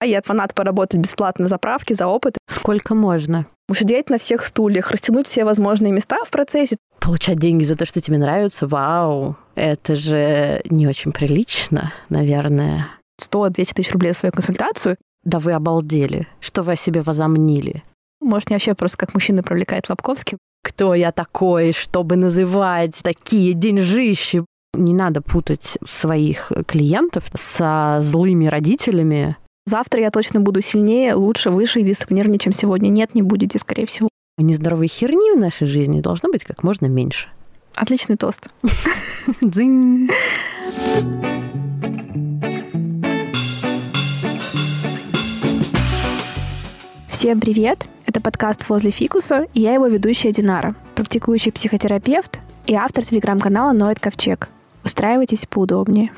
А Я фанат поработать бесплатно на заправке за опыт. Сколько можно? Усидеть на всех стульях, растянуть все возможные места в процессе. Получать деньги за то, что тебе нравится, вау, это же не очень прилично, наверное. 100-200 тысяч рублей за свою консультацию. Да вы обалдели. Что вы о себе возомнили? Может, мне вообще просто как мужчина привлекает Лобковский. Кто я такой, чтобы называть такие деньжищи? Не надо путать своих клиентов со злыми родителями. Завтра я точно буду сильнее, лучше, выше и дисциплинированнее, чем сегодня. Нет, не будете, скорее всего. Нездоровой херни в нашей жизни должно быть как можно меньше. Отличный тост. Дзынь. Всем привет! Это подкаст «Возле фикуса» и я его ведущая Динара, практикующий психотерапевт и автор телеграм-канала «Ноет Ковчег». Устраивайтесь поудобнее.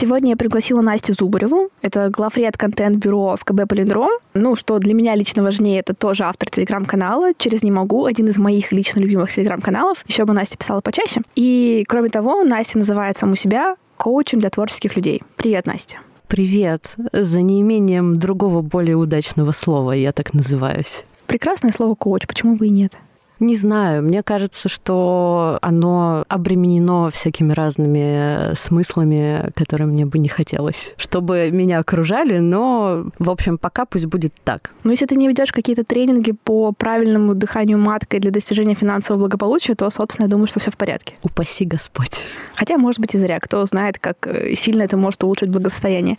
Сегодня я пригласила Настю Зубареву. Это главред контент-бюро в КБ «Полиндром». Ну, что для меня лично важнее, это тоже автор телеграм-канала «Через не могу», один из моих лично любимых телеграм-каналов. Еще бы Настя писала почаще. И, кроме того, Настя называет саму себя коучем для творческих людей. Привет, Настя. Привет. За неимением другого более удачного слова я так называюсь. Прекрасное слово коуч, почему бы и нет? Не знаю, мне кажется, что оно обременено всякими разными смыслами, которые мне бы не хотелось, чтобы меня окружали, но, в общем, пока пусть будет так. Но если ты не ведешь какие-то тренинги по правильному дыханию маткой для достижения финансового благополучия, то, собственно, я думаю, что все в порядке. Упаси Господь. Хотя, может быть, и зря. Кто знает, как сильно это может улучшить благосостояние.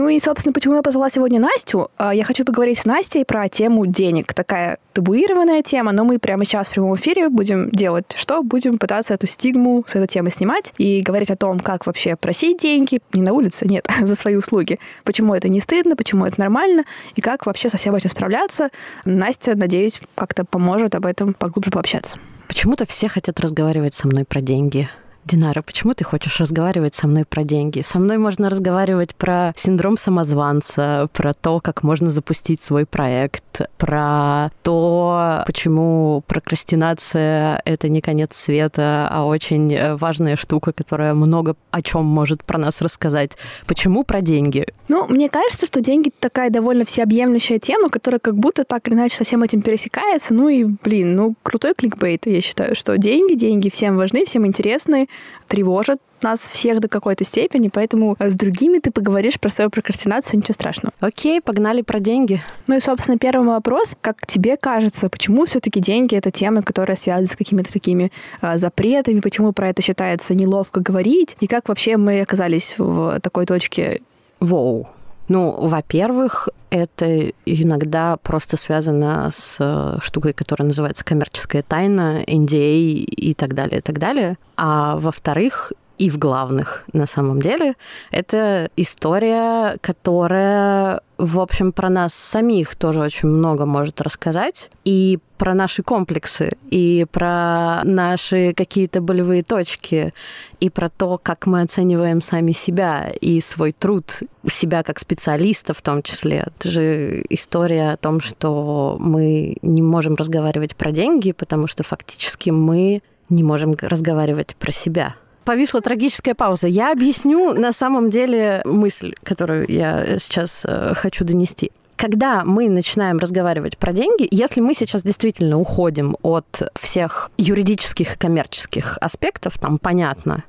Ну и, собственно, почему я позвала сегодня Настю? А, я хочу поговорить с Настей про тему денег. Такая табуированная тема, но мы прямо сейчас в прямом эфире будем делать что? Будем пытаться эту стигму с этой темы снимать и говорить о том, как вообще просить деньги, не на улице, нет, за свои услуги. Почему это не стыдно, почему это нормально, и как вообще со всем этим справляться. Настя, надеюсь, как-то поможет об этом поглубже пообщаться. Почему-то все хотят разговаривать со мной про деньги. Динара, почему ты хочешь разговаривать со мной про деньги? Со мной можно разговаривать про синдром самозванца, про то, как можно запустить свой проект, про то, почему прокрастинация — это не конец света, а очень важная штука, которая много о чем может про нас рассказать. Почему про деньги? Ну, мне кажется, что деньги такая довольно всеобъемлющая тема, которая как будто так или иначе со всем этим пересекается. Ну и, блин, ну, крутой кликбейт, я считаю, что деньги, деньги всем важны, всем интересны, тревожат нас всех до какой-то степени, поэтому с другими ты поговоришь про свою прокрастинацию, ничего страшного. Окей, погнали про деньги. Ну и, собственно, первый вопрос. Как тебе кажется, почему все-таки деньги — это тема, которая связана с какими-то такими э, запретами, почему про это считается неловко говорить, и как вообще мы оказались в такой точке? Воу. Ну, во-первых, это иногда просто связано с э, штукой, которая называется коммерческая тайна, NDA и так далее, и так далее. А во-вторых, и в главных на самом деле. Это история, которая, в общем, про нас самих тоже очень много может рассказать. И про наши комплексы, и про наши какие-то болевые точки, и про то, как мы оцениваем сами себя и свой труд, себя как специалиста в том числе. Это же история о том, что мы не можем разговаривать про деньги, потому что фактически мы не можем разговаривать про себя повисла трагическая пауза. Я объясню на самом деле мысль, которую я сейчас э, хочу донести. Когда мы начинаем разговаривать про деньги, если мы сейчас действительно уходим от всех юридических и коммерческих аспектов, там понятно,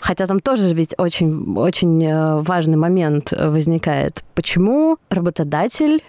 хотя там тоже ведь очень, очень э, важный момент возникает, почему работодатель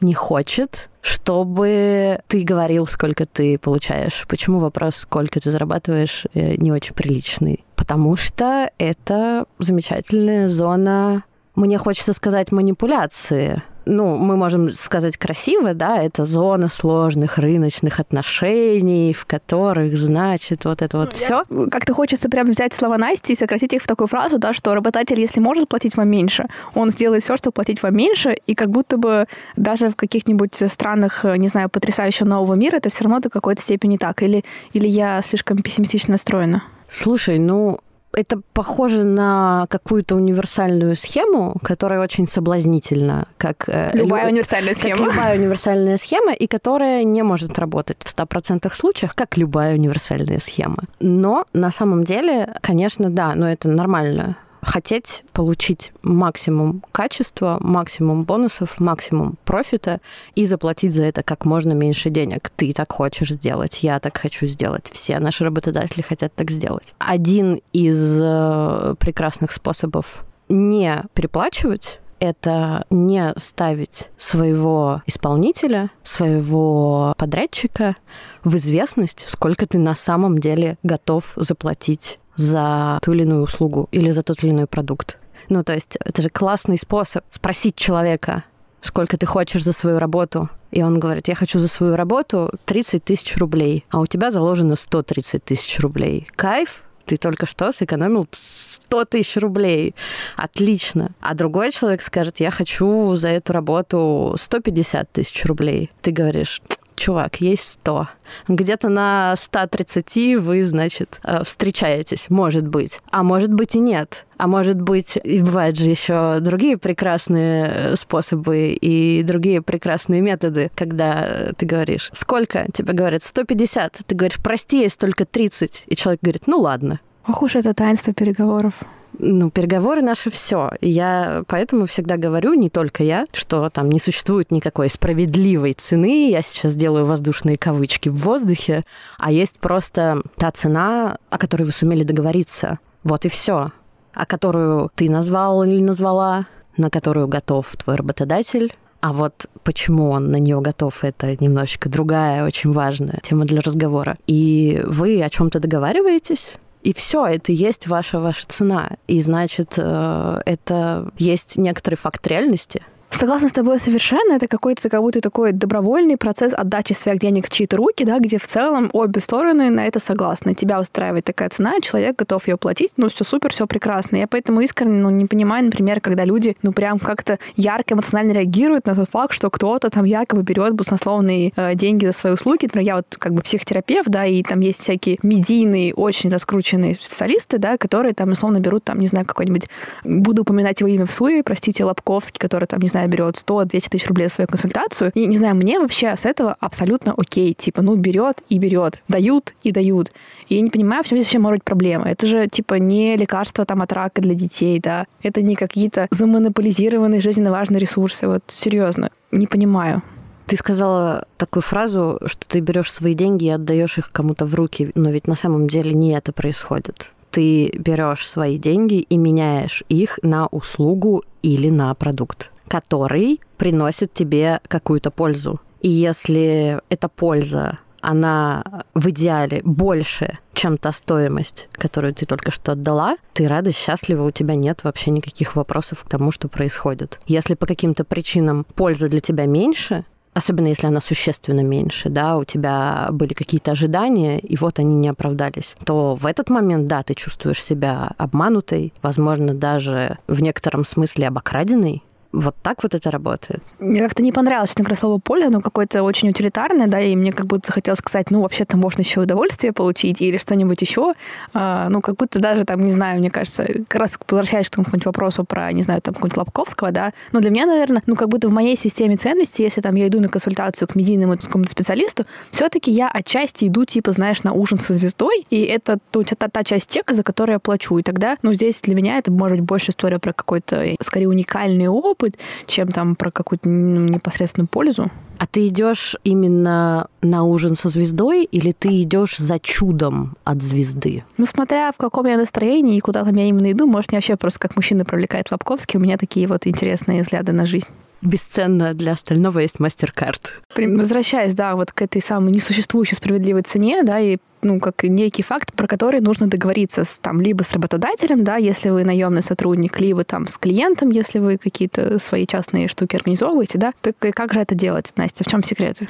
не хочет, чтобы ты говорил, сколько ты получаешь. Почему вопрос, сколько ты зарабатываешь, э, не очень приличный? Потому что это замечательная зона, мне хочется сказать, манипуляции ну, мы можем сказать красиво, да, это зона сложных рыночных отношений, в которых, значит, вот это вот ну, все. Как-то хочется прям взять слова Насти и сократить их в такую фразу, да, что работодатель, если может платить вам меньше, он сделает все, чтобы платить вам меньше, и как будто бы даже в каких-нибудь странах, не знаю, потрясающего нового мира, это все равно до какой-то степени так. Или, или я слишком пессимистично настроена? Слушай, ну, это похоже на какую-то универсальную схему, которая очень соблазнительна, как э, любая лю... универсальная схема. Как любая универсальная схема, и которая не может работать в 100% случаях, как любая универсальная схема. Но на самом деле, конечно, да, но это нормально хотеть получить максимум качества, максимум бонусов, максимум профита и заплатить за это как можно меньше денег. Ты так хочешь сделать, я так хочу сделать, все наши работодатели хотят так сделать. Один из э, прекрасных способов не переплачивать это не ставить своего исполнителя, своего подрядчика в известность, сколько ты на самом деле готов заплатить за ту или иную услугу или за тот или иной продукт. Ну, то есть это же классный способ спросить человека, сколько ты хочешь за свою работу. И он говорит, я хочу за свою работу 30 тысяч рублей, а у тебя заложено 130 тысяч рублей. Кайф, ты только что сэкономил 100 тысяч рублей. Отлично. А другой человек скажет, я хочу за эту работу 150 тысяч рублей. Ты говоришь, чувак, есть 100. Где-то на 130 вы, значит, э, встречаетесь, может быть. А может быть и нет. А может быть, и бывают же еще другие прекрасные э, способы и другие прекрасные методы, когда ты говоришь, сколько? Тебе говорят 150. Ты говоришь, прости, есть только 30. И человек говорит, ну ладно. Ох уж это таинство переговоров ну, переговоры наши все. Я поэтому всегда говорю, не только я, что там не существует никакой справедливой цены. Я сейчас делаю воздушные кавычки в воздухе, а есть просто та цена, о которой вы сумели договориться. Вот и все. А которую ты назвал или назвала, на которую готов твой работодатель, а вот почему он на нее готов, это немножечко другая, очень важная тема для разговора. И вы о чем-то договариваетесь, и все, это есть ваша ваша цена. И значит, э, это есть некоторый факт реальности, Согласна с тобой совершенно. Это какой-то как будто такой добровольный процесс отдачи своих денег в чьи-то руки, да, где в целом обе стороны на это согласны. Тебя устраивает такая цена, человек готов ее платить, ну все супер, все прекрасно. Я поэтому искренне ну, не понимаю, например, когда люди ну прям как-то ярко эмоционально реагируют на тот факт, что кто-то там якобы берет баснословные э, деньги за свои услуги. Например, я вот как бы психотерапевт, да, и там есть всякие медийные, очень раскрученные специалисты, да, которые там условно берут там, не знаю, какой-нибудь, буду упоминать его имя в суе, простите, Лобковский, который там, не знаю, берет 100-200 тысяч рублей за свою консультацию. И, не знаю, мне вообще с этого абсолютно окей. Типа, ну, берет и берет. Дают и дают. И я не понимаю, в чем здесь вообще может быть проблема. Это же, типа, не лекарство там от рака для детей, да. Это не какие-то замонополизированные жизненно важные ресурсы. Вот серьезно, не понимаю. Ты сказала такую фразу, что ты берешь свои деньги и отдаешь их кому-то в руки, но ведь на самом деле не это происходит ты берешь свои деньги и меняешь их на услугу или на продукт, который приносит тебе какую-то пользу. И если эта польза она в идеале больше, чем та стоимость, которую ты только что отдала, ты рада, счастлива, у тебя нет вообще никаких вопросов к тому, что происходит. Если по каким-то причинам польза для тебя меньше, особенно если она существенно меньше, да, у тебя были какие-то ожидания, и вот они не оправдались, то в этот момент, да, ты чувствуешь себя обманутой, возможно, даже в некотором смысле обокраденной, вот так вот это работает. Мне как-то не понравилось, говоря, слово «поле», оно какое-то очень утилитарное, да, и мне как будто захотелось сказать, ну, вообще-то можно еще удовольствие получить или что-нибудь еще. А, ну, как будто даже там, не знаю, мне кажется, как раз возвращаясь к какому-нибудь вопросу про, не знаю, там, какого-нибудь Лобковского, да, ну, для меня, наверное, ну, как будто в моей системе ценностей, если там я иду на консультацию к медийному какому-то специалисту, все-таки я отчасти иду, типа, знаешь, на ужин со звездой, и это ну, та, та часть чека, за которую я плачу. И тогда, ну, здесь для меня это может быть больше история про какой-то, скорее, уникальный опыт, опыт, чем там про какую-то ну, непосредственную пользу. А ты идешь именно на ужин со звездой или ты идешь за чудом от звезды? Ну, смотря в каком я настроении и куда там я именно иду, может, мне вообще просто как мужчина привлекает Лобковский, у меня такие вот интересные взгляды на жизнь бесценно для остального есть мастер-карт. Возвращаясь, да, вот к этой самой несуществующей справедливой цене, да, и ну, как некий факт, про который нужно договориться с, там, либо с работодателем, да, если вы наемный сотрудник, либо там с клиентом, если вы какие-то свои частные штуки организовываете, да, так как же это делать, Настя, в чем секреты?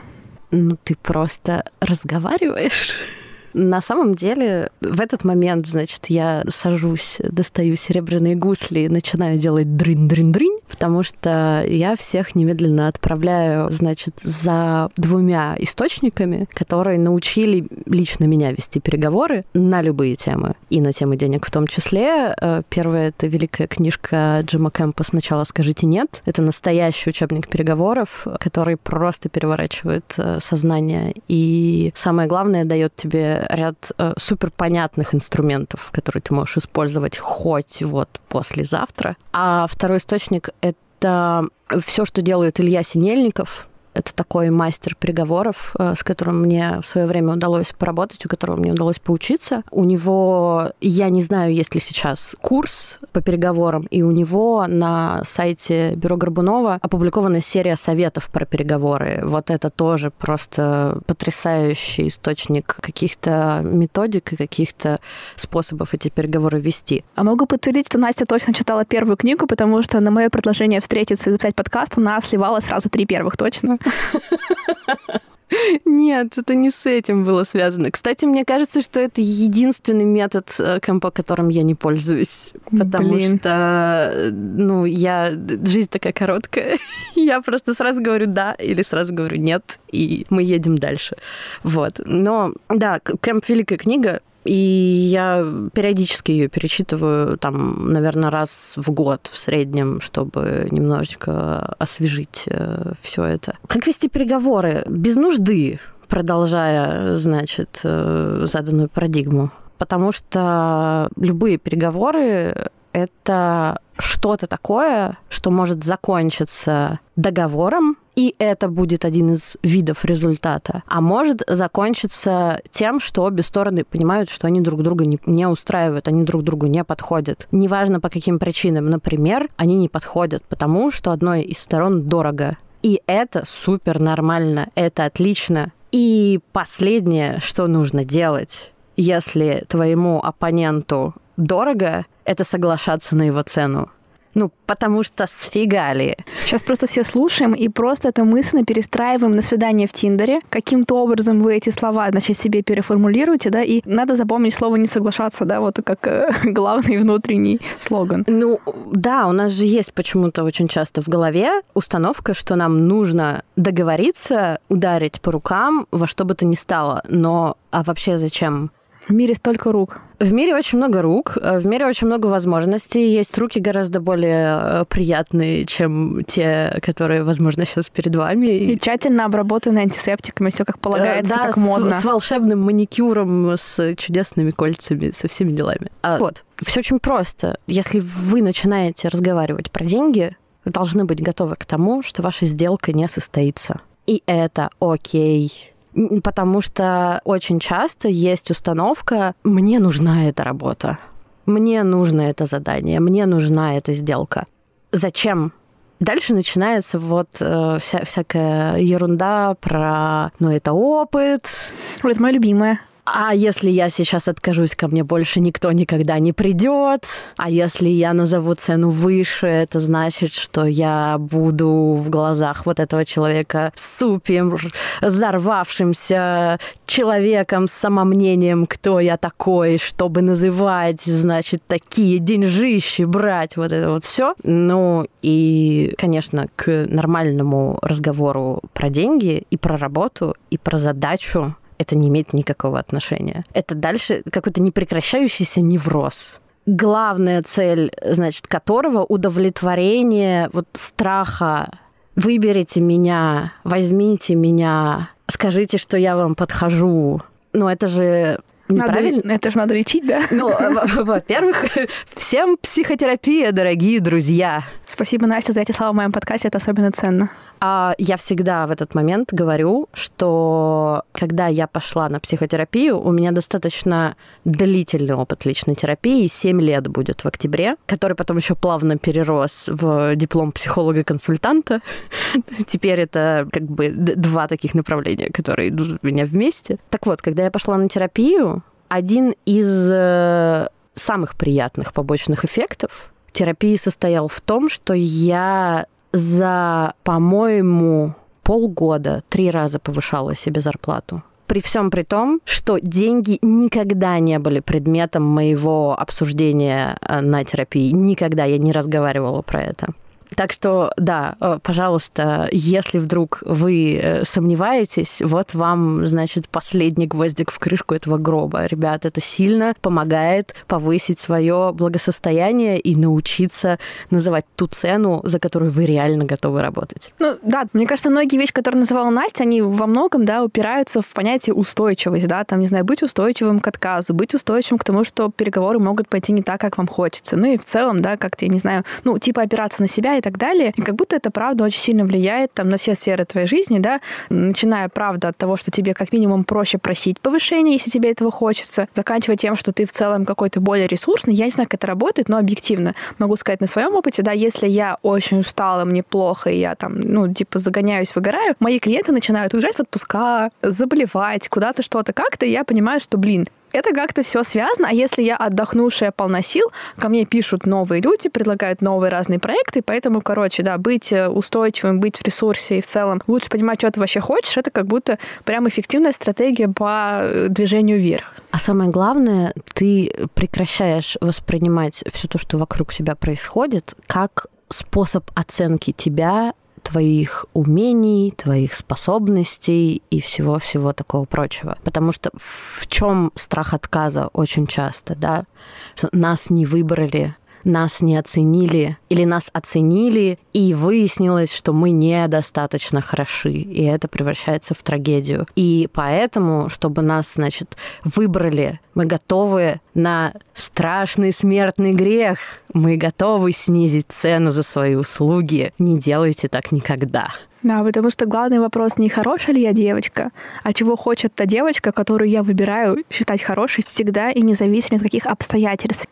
Ну, ты просто разговариваешь. На самом деле, в этот момент, значит, я сажусь, достаю серебряные гусли и начинаю делать дрын-дрын-дрынь потому что я всех немедленно отправляю, значит, за двумя источниками, которые научили лично меня вести переговоры на любые темы, и на темы денег в том числе. Э, первая — это великая книжка Джима Кэмпа «Сначала скажите нет». Это настоящий учебник переговоров, который просто переворачивает э, сознание и, самое главное, дает тебе ряд э, супер понятных инструментов, которые ты можешь использовать хоть вот послезавтра. А второй источник — это все, что делает Илья Синельников, это такой мастер переговоров, э, с которым мне в свое время удалось поработать, у которого мне удалось поучиться. У него, я не знаю, есть ли сейчас курс по переговорам, и у него на сайте Бюро Горбунова опубликована серия советов про переговоры. Вот это тоже просто потрясающий источник каких-то методик и каких-то способов эти переговоры вести. А могу подтвердить, что Настя точно читала первую книгу, потому что на мое предложение встретиться и записать подкаст она сливала сразу три первых точно. Нет, это не с этим было связано. Кстати, мне кажется, что это единственный метод э, компа, которым я не пользуюсь. Потому Блин. что, ну, я... Жизнь такая короткая. я просто сразу говорю «да» или сразу говорю «нет», и мы едем дальше. Вот. Но, да, Кэмп — великая книга, и я периодически ее перечитываю, там, наверное, раз в год в среднем, чтобы немножечко освежить э, все это. Как вести переговоры без нужды, продолжая, значит, э, заданную парадигму? Потому что любые переговоры это что-то такое, что может закончиться договором, и это будет один из видов результата. А может закончиться тем, что обе стороны понимают, что они друг друга не, не устраивают, они друг другу не подходят. Неважно по каким причинам. Например, они не подходят, потому что одной из сторон дорого. И это супер нормально, это отлично. И последнее, что нужно делать, если твоему оппоненту дорого, это соглашаться на его цену. Ну, потому что сфигали. Сейчас просто все слушаем и просто это мысленно перестраиваем на свидание в Тиндере. Каким-то образом вы эти слова, значит, себе переформулируете, да, и надо запомнить слово «не соглашаться», да, вот как э, главный внутренний слоган. Ну, да, у нас же есть почему-то очень часто в голове установка, что нам нужно договориться, ударить по рукам во что бы то ни стало. Но а вообще зачем? В мире столько рук. В мире очень много рук, э, в мире очень много возможностей. Есть руки гораздо более э, приятные, чем те, которые, возможно, сейчас перед вами. И тщательно обработанные антисептиками, все как полагается, да, как модно. С, с волшебным маникюром, с чудесными кольцами, со всеми делами. А, вот, все очень просто. Если вы начинаете разговаривать про деньги, вы должны быть готовы к тому, что ваша сделка не состоится. И это окей потому что очень часто есть установка «мне нужна эта работа», «мне нужно это задание», «мне нужна эта сделка». Зачем? Дальше начинается вот э, вся, всякая ерунда про «ну это опыт». Вот моя любимая а если я сейчас откажусь, ко мне больше никто никогда не придет. А если я назову цену выше, это значит, что я буду в глазах вот этого человека супер взорвавшимся человеком с самомнением, кто я такой, чтобы называть, значит, такие деньжищи брать, вот это вот все. Ну и, конечно, к нормальному разговору про деньги и про работу, и про задачу это не имеет никакого отношения. Это дальше какой-то непрекращающийся невроз главная цель, значит, которого удовлетворение вот страха выберите меня, возьмите меня, скажите, что я вам подхожу. Ну, это же Неправильно? Надо, это же надо лечить, да? Ну, во-первых, всем психотерапия, дорогие друзья. Спасибо, Настя, за эти слова в моем подкасте. Это особенно ценно. А я всегда в этот момент говорю, что когда я пошла на психотерапию, у меня достаточно длительный опыт личной терапии, 7 лет будет в октябре, который потом еще плавно перерос в диплом психолога-консультанта. Теперь это как бы два таких направления, которые идут у меня вместе. Так вот, когда я пошла на терапию, один из э, самых приятных побочных эффектов терапии состоял в том, что я за, по-моему, полгода три раза повышала себе зарплату. При всем при том, что деньги никогда не были предметом моего обсуждения э, на терапии. Никогда я не разговаривала про это. Так что, да, э, пожалуйста, если вдруг вы э, сомневаетесь, вот вам, значит, последний гвоздик в крышку этого гроба. Ребят, это сильно помогает повысить свое благосостояние и научиться называть ту цену, за которую вы реально готовы работать. Ну, да, мне кажется, многие вещи, которые называла Настя, они во многом, да, упираются в понятие устойчивость, да, там, не знаю, быть устойчивым к отказу, быть устойчивым к тому, что переговоры могут пойти не так, как вам хочется. Ну и в целом, да, как-то, я не знаю, ну, типа опираться на себя и так далее. И как будто это, правда, очень сильно влияет там на все сферы твоей жизни, да, начиная, правда, от того, что тебе как минимум проще просить повышения, если тебе этого хочется, заканчивая тем, что ты в целом какой-то более ресурсный. Я не знаю, как это работает, но объективно могу сказать на своем опыте, да, если я очень устала, мне плохо, и я там, ну, типа, загоняюсь, выгораю, мои клиенты начинают уезжать в отпуска, заболевать, куда-то что-то как-то, и я понимаю, что, блин, это как-то все связано. А если я отдохнувшая полна сил, ко мне пишут новые люди, предлагают новые разные проекты, поэтому, короче, да, быть э, устойчивым, быть в ресурсе и в целом лучше понимать, что ты вообще хочешь, это как будто прям эффективная стратегия по э, движению вверх. А самое главное, ты прекращаешь воспринимать все то, что вокруг тебя происходит, как способ оценки тебя твоих умений, твоих способностей и всего-всего такого прочего. Потому что в чем страх отказа очень часто, да? Что нас не выбрали, нас не оценили или нас оценили, и выяснилось, что мы недостаточно хороши, и это превращается в трагедию. И поэтому, чтобы нас, значит, выбрали, мы готовы на страшный смертный грех, мы готовы снизить цену за свои услуги. Не делайте так никогда. Да, потому что главный вопрос не хорошая ли я девочка, а чего хочет та девочка, которую я выбираю считать хорошей всегда и независимо от каких обстоятельств.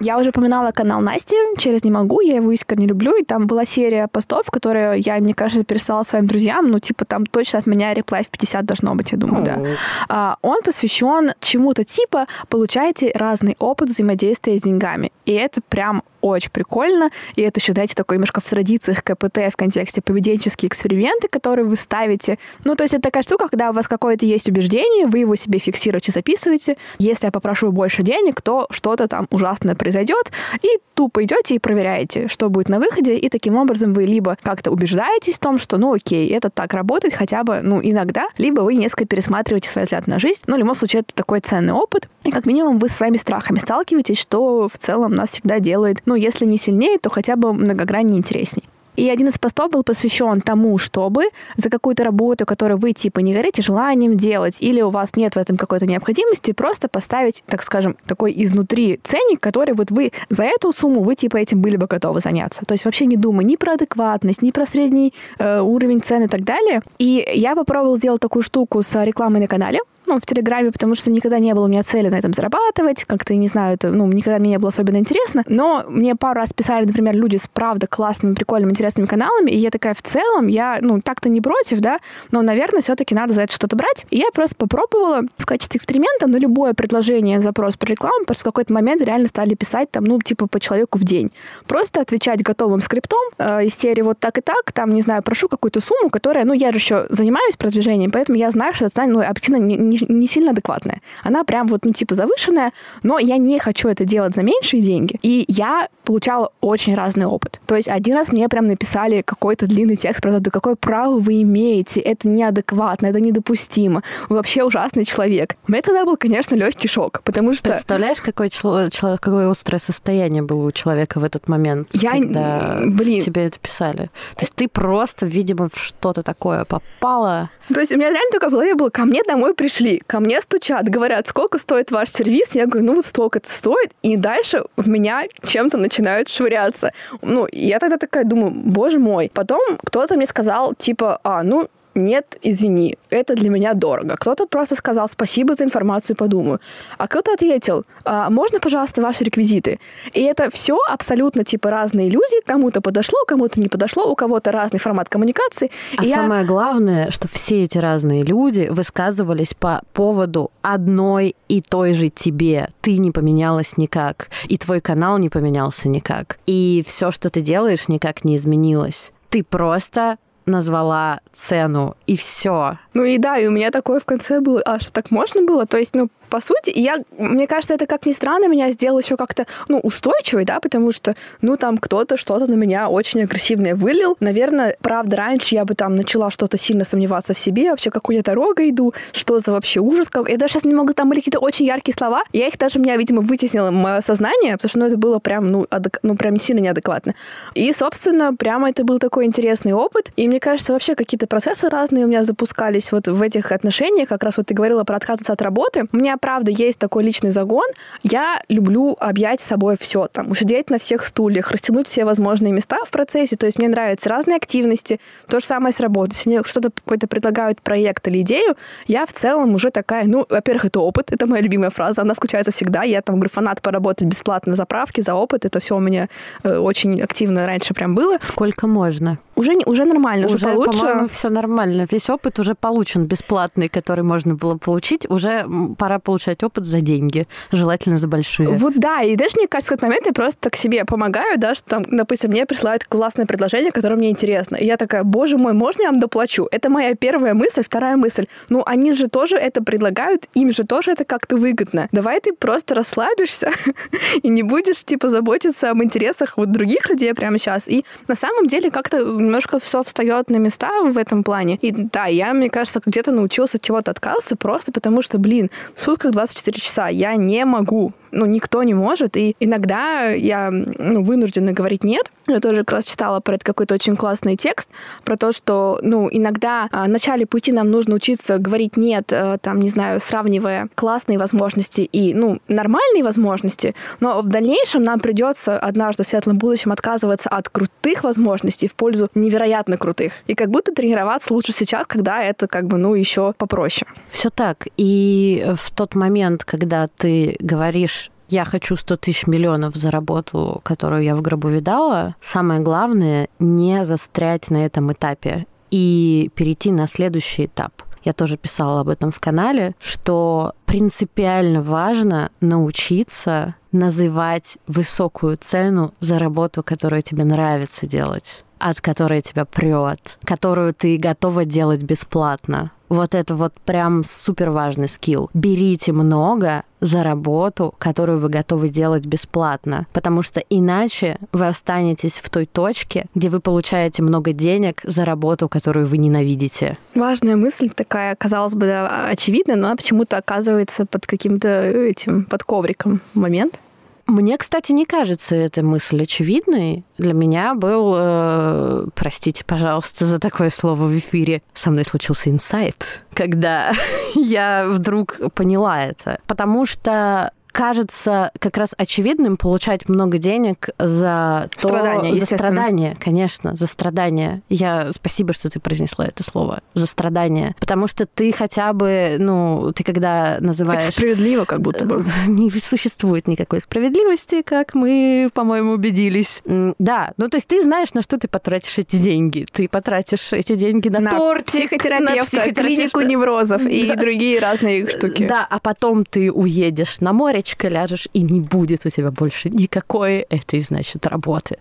Я уже упоминала канал Насти «Через не могу», я его искренне люблю, и там была серия постов, которые я, мне кажется, перестала своим друзьям, ну, типа, там точно от меня реплай в 50 должно быть, я думаю, да. А, он посвящен чему-то типа «Получайте разный опыт взаимодействия с деньгами». И это прям очень прикольно. И это знаете, такой немножко в традициях КПТ в контексте поведенческие эксперименты, которые вы ставите. Ну, то есть это такая штука, когда у вас какое-то есть убеждение, вы его себе фиксируете, записываете. Если я попрошу больше денег, то что-то там ужасное произойдет. И тупо идете и проверяете, что будет на выходе. И таким образом вы либо как-то убеждаетесь в том, что, ну, окей, это так работает хотя бы, ну, иногда, либо вы несколько пересматриваете свой взгляд на жизнь. Ну, в любом случае, это такой ценный опыт. И как минимум вы с своими страхами сталкиваетесь, что в целом нас всегда делает, ну, если не сильнее, то хотя бы многограннее интересней. И один из постов был посвящен тому, чтобы за какую-то работу, которую вы типа не горите желанием делать, или у вас нет в этом какой-то необходимости, просто поставить, так скажем, такой изнутри ценник, который вот вы за эту сумму вы типа этим были бы готовы заняться. То есть вообще не думая ни про адекватность, ни про средний э, уровень цен и так далее. И я попробовала сделать такую штуку с рекламой на канале ну, в Телеграме, потому что никогда не было у меня цели на этом зарабатывать, как-то, не знаю, это, ну, никогда мне не было особенно интересно, но мне пару раз писали, например, люди с, правда, классными, прикольными, интересными каналами, и я такая, в целом, я, ну, так-то не против, да, но, наверное, все-таки надо за это что-то брать, и я просто попробовала в качестве эксперимента на любое предложение, запрос про рекламу, просто в какой-то момент реально стали писать там, ну, типа, по человеку в день. Просто отвечать готовым скриптом э, из серии вот так и так, там, не знаю, прошу какую-то сумму, которая, ну, я же еще занимаюсь продвижением, поэтому я знаю, что это, ну, объективно не, не не, не сильно адекватная. Она прям вот, ну, типа, завышенная, но я не хочу это делать за меньшие деньги. И я получала очень разный опыт. То есть один раз мне прям написали какой-то длинный текст про то, да какое право вы имеете, это неадекватно, это недопустимо, вы вообще ужасный человек. У меня тогда был, конечно, легкий шок, потому что... Представляешь, какое, человек, какое острое состояние было у человека в этот момент, я... когда Блин. тебе это писали? То есть ты просто, видимо, в что-то такое попала. То есть у меня реально только в голове было, ко мне домой пришли, ко мне стучат, говорят, сколько стоит ваш сервис? Я говорю, ну вот столько это стоит. И дальше в меня чем-то начинают швыряться. Ну, я тогда такая думаю, боже мой. Потом кто-то мне сказал, типа, а, ну, нет, извини, это для меня дорого. Кто-то просто сказал спасибо за информацию, подумаю. А кто-то ответил, а, можно, пожалуйста, ваши реквизиты? И это все абсолютно типа разные люди. Кому-то подошло, кому-то не подошло, у кого-то разный формат коммуникации. А и самое я... главное, что все эти разные люди высказывались по поводу одной и той же тебе. Ты не поменялась никак, и твой канал не поменялся никак. И все, что ты делаешь, никак не изменилось. Ты просто назвала цену, и все. Ну и да, и у меня такое в конце было, а что так можно было? То есть, ну, по сути, я, мне кажется, это как ни странно меня сделало еще как-то, ну, устойчивой, да, потому что, ну, там кто-то что-то на меня очень агрессивное вылил. Наверное, правда, раньше я бы там начала что-то сильно сомневаться в себе, вообще, какой я дорогой иду, что за вообще ужас. Как... Я даже сейчас не могу, там были какие-то очень яркие слова, я их даже, меня, видимо, вытеснила мое сознание, потому что, ну, это было прям, ну, адек... ну, прям сильно неадекватно. И, собственно, прямо это был такой интересный опыт, и мне кажется, вообще какие-то процессы разные у меня запускались вот в этих отношениях, как раз вот ты говорила про отказаться от работы. У меня правда есть такой личный загон. Я люблю объять собой все, там, усидеть на всех стульях, растянуть все возможные места в процессе. То есть мне нравятся разные активности. То же самое с работой. Если мне что-то какой-то предлагают проект или идею, я в целом уже такая, ну, во-первых, это опыт, это моя любимая фраза, она включается всегда. Я там говорю, фанат поработать бесплатно на заправке за опыт, это все у меня э, очень активно раньше прям было. Сколько можно? Уже, уже нормально, уже, уже получше. по-моему, все нормально. Весь опыт уже получен бесплатный, который можно было получить. Уже пора получать опыт за деньги, желательно за большие. Вот да, и даже мне кажется, в какой-то момент я просто так себе помогаю, да, что там, допустим, мне присылают классное предложение, которое мне интересно. И я такая, боже мой, можно я вам доплачу? Это моя первая мысль, вторая мысль. Ну, они же тоже это предлагают, им же тоже это как-то выгодно. Давай ты просто расслабишься и не будешь, типа, заботиться об интересах вот других людей прямо сейчас. И на самом деле как-то немножко все встает на места в этом плане. И да, я, мне кажется, где-то научился от чего-то отказываться просто потому, что, блин, в сутках 24 часа я не могу ну, никто не может. И иногда я ну, вынуждена говорить нет. Я тоже как раз читала про это какой-то очень классный текст, про то, что, ну, иногда а, в начале пути нам нужно учиться говорить нет, а, там, не знаю, сравнивая классные возможности и, ну, нормальные возможности, но в дальнейшем нам придется однажды в светлом будущем отказываться от крутых возможностей в пользу невероятно крутых. И как будто тренироваться лучше сейчас, когда это как бы, ну, еще попроще. Все так. И в тот момент, когда ты говоришь я хочу 100 тысяч миллионов за работу, которую я в гробу видала, самое главное не застрять на этом этапе и перейти на следующий этап. Я тоже писала об этом в канале, что принципиально важно научиться называть высокую цену за работу, которую тебе нравится делать от которой тебя прет, которую ты готова делать бесплатно. Вот это вот прям супер важный скилл. Берите много за работу, которую вы готовы делать бесплатно, потому что иначе вы останетесь в той точке, где вы получаете много денег за работу, которую вы ненавидите. Важная мысль такая, казалось бы, очевидная, но почему-то оказывается под каким-то этим, под ковриком момент. Мне, кстати, не кажется эта мысль очевидной. Для меня был, э, простите, пожалуйста, за такое слово в эфире, со мной случился инсайт, когда я вдруг поняла это. Потому что кажется как раз очевидным получать много денег за то... Страдания, за страдания, конечно, за страдания. Я спасибо, что ты произнесла это слово. За страдания. Потому что ты хотя бы, ну, ты когда называешь... Так справедливо как будто бы. Не существует никакой справедливости, как мы, по-моему, убедились. Да, ну то есть ты знаешь, на что ты потратишь эти деньги. Ты потратишь эти деньги на, на торт, психотерапевта, на клинику неврозов да. и другие разные штуки. Да, а потом ты уедешь на море яичко ляжешь, и не будет у тебя больше никакой этой, значит, работы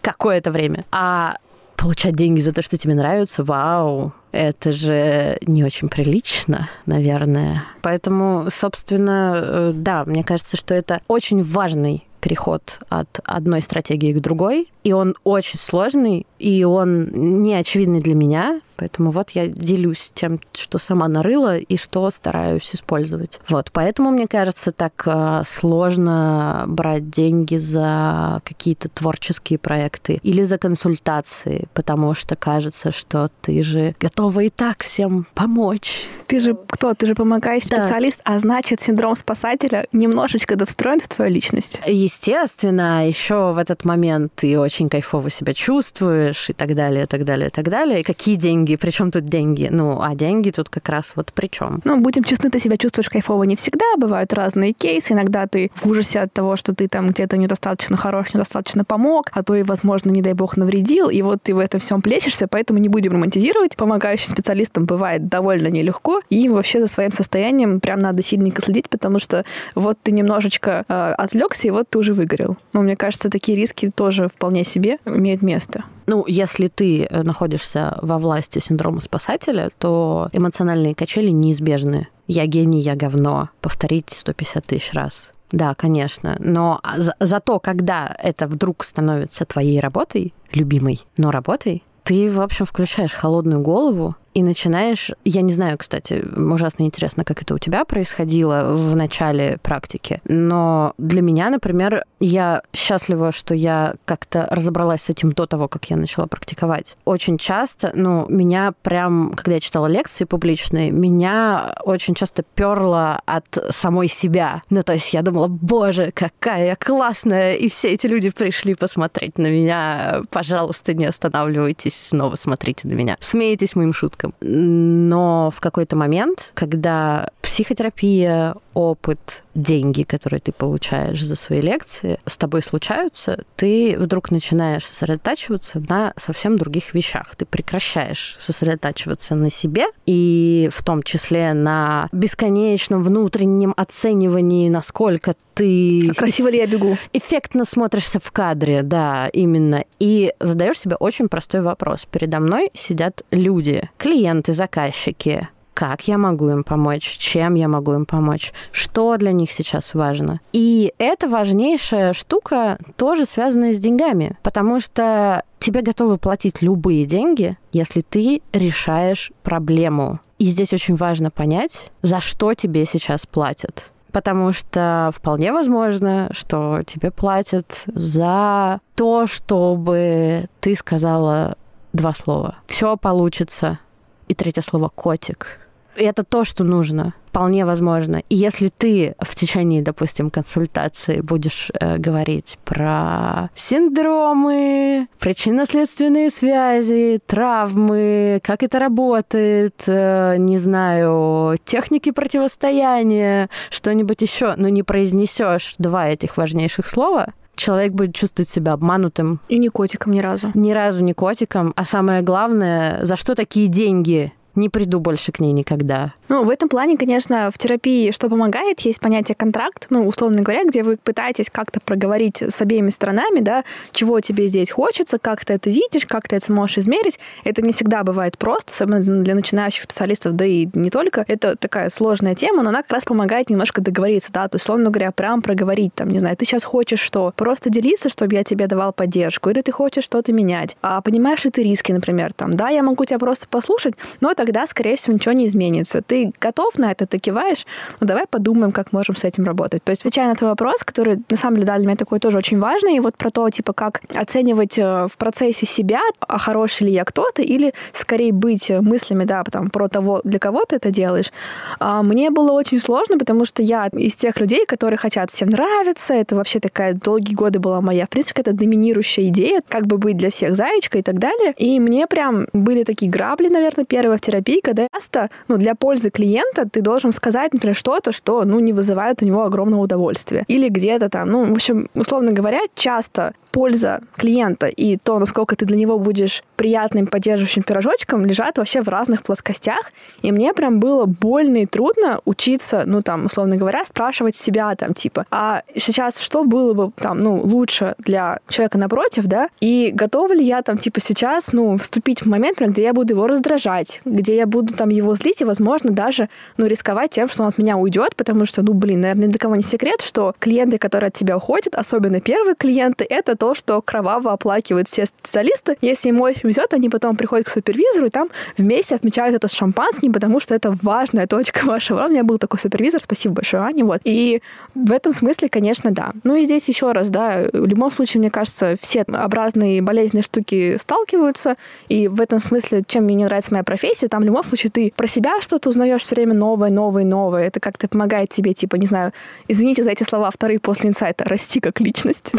какое-то время. А получать деньги за то, что тебе нравится, вау, это же не очень прилично, наверное. Поэтому, собственно, э, да, мне кажется, что это очень важный переход от одной стратегии к другой, и он очень сложный, и он не очевидный для меня, поэтому вот я делюсь тем, что сама нарыла и что стараюсь использовать. Вот, поэтому мне кажется так э, сложно брать деньги за какие-то творческие проекты или за консультации, потому что кажется, что ты же готова и так всем помочь. Ты же кто? Ты же помогаешь да. специалист, а значит синдром спасателя немножечко довстроен в твою личность. Естественно, еще в этот момент ты очень кайфово себя чувствуешь и так далее, и так далее, и так далее. И какие деньги? Причем тут деньги? Ну, а деньги тут как раз вот при чем? Ну, будем честны, ты себя чувствуешь кайфово не всегда. Бывают разные кейсы. Иногда ты в ужасе от того, что ты там где-то недостаточно хорош, недостаточно помог, а то и, возможно, не дай бог, навредил. И вот ты в этом всем плещешься, поэтому не будем романтизировать. Помогающим специалистам бывает довольно нелегко. И вообще за своим состоянием прям надо сильненько следить, потому что вот ты немножечко э, отвлекся, и вот ты уже выгорел. Но мне кажется, такие риски тоже вполне себе имеют место. Ну, если ты э, находишься во власти синдрома спасателя, то эмоциональные качели неизбежны. Я гений, я говно. Повторить 150 тысяч раз. Да, конечно. Но за, зато, когда это вдруг становится твоей работой, любимой, но работой, ты, в общем, включаешь холодную голову и начинаешь... Я не знаю, кстати, ужасно интересно, как это у тебя происходило в начале практики, но для меня, например, я счастлива, что я как-то разобралась с этим до того, как я начала практиковать. Очень часто, ну, меня прям, когда я читала лекции публичные, меня очень часто перло от самой себя. Ну, то есть я думала, боже, какая я классная, и все эти люди пришли посмотреть на меня. Пожалуйста, не останавливайтесь, снова смотрите на меня. Смейтесь моим шуткам. Но в какой-то момент, когда психотерапия, опыт, деньги, которые ты получаешь за свои лекции, с тобой случаются, ты вдруг начинаешь сосредотачиваться на совсем других вещах. Ты прекращаешь сосредотачиваться на себе и в том числе на бесконечном внутреннем оценивании, насколько ты... Красиво ли я бегу? Эффектно смотришься в кадре, да, именно. И задаешь себе очень простой вопрос. Передо мной сидят люди, клиенты, заказчики, как я могу им помочь, чем я могу им помочь, что для них сейчас важно. И эта важнейшая штука тоже связана с деньгами, потому что тебе готовы платить любые деньги, если ты решаешь проблему. И здесь очень важно понять, за что тебе сейчас платят. Потому что вполне возможно, что тебе платят за то, чтобы ты сказала два слова. Все получится. И третье слово котик. Это то, что нужно. Вполне возможно. И если ты в течение, допустим, консультации будешь э, говорить про синдромы, причинно-следственные связи, травмы, как это работает, э, не знаю, техники противостояния, что-нибудь еще, но не произнесешь два этих важнейших слова, человек будет чувствовать себя обманутым. И не котиком ни разу. Ни разу не котиком. А самое главное, за что такие деньги? Не приду больше к ней никогда. Ну, в этом плане, конечно, в терапии что помогает, есть понятие контракт, ну, условно говоря, где вы пытаетесь как-то проговорить с обеими сторонами, да, чего тебе здесь хочется, как ты это видишь, как ты это сможешь измерить. Это не всегда бывает просто, особенно для начинающих специалистов, да и не только. Это такая сложная тема, но она как раз помогает немножко договориться, да, то есть, условно говоря, прям проговорить, там, не знаю, ты сейчас хочешь что? Просто делиться, чтобы я тебе давал поддержку, или ты хочешь что-то менять? А понимаешь ли ты риски, например, там, да, я могу тебя просто послушать, но это тогда, скорее всего, ничего не изменится. Ты готов на это, ты киваешь, ну давай подумаем, как можем с этим работать. То есть, отвечая на твой вопрос, который, на самом деле, да, для меня такой тоже очень важный, и вот про то, типа, как оценивать э, в процессе себя, а хороший ли я кто-то, или скорее быть мыслями, да, там, про того, для кого ты это делаешь, а, мне было очень сложно, потому что я из тех людей, которые хотят всем нравиться, это вообще такая долгие годы была моя, в принципе, это доминирующая идея, как бы быть для всех заячкой и так далее. И мне прям были такие грабли, наверное, первые в терапии, когда часто ну, для пользы клиента ты должен сказать, например, что-то, что ну, не вызывает у него огромного удовольствия. Или где-то там, ну, в общем, условно говоря, часто польза клиента и то, насколько ты для него будешь приятным, поддерживающим пирожочком, лежат вообще в разных плоскостях. И мне прям было больно и трудно учиться, ну, там, условно говоря, спрашивать себя, там, типа, а сейчас что было бы, там, ну, лучше для человека напротив, да, и готова ли я, там, типа, сейчас, ну, вступить в момент, прям, где я буду его раздражать, где я буду, там, его злить, и, возможно, даже, ну, рисковать тем, что он от меня уйдет, потому что, ну, блин, наверное, ни для кого не секрет, что клиенты, которые от тебя уходят, особенно первые клиенты, это то, что кроваво оплакивают все специалисты. Если очень везет, они потом приходят к супервизору и там вместе отмечают это с шампанским, потому что это важная точка вашего. У меня был такой супервизор, спасибо большое, Аня. Вот. И в этом смысле, конечно, да. Ну и здесь еще раз, да, в любом случае, мне кажется, все образные болезненные штуки сталкиваются, и в этом смысле, чем мне не нравится моя профессия, там в любом случае ты про себя что-то узнаешь все время новое, новое, новое. Это как-то помогает тебе, типа, не знаю, извините за эти слова, вторые после инсайта, расти как личность.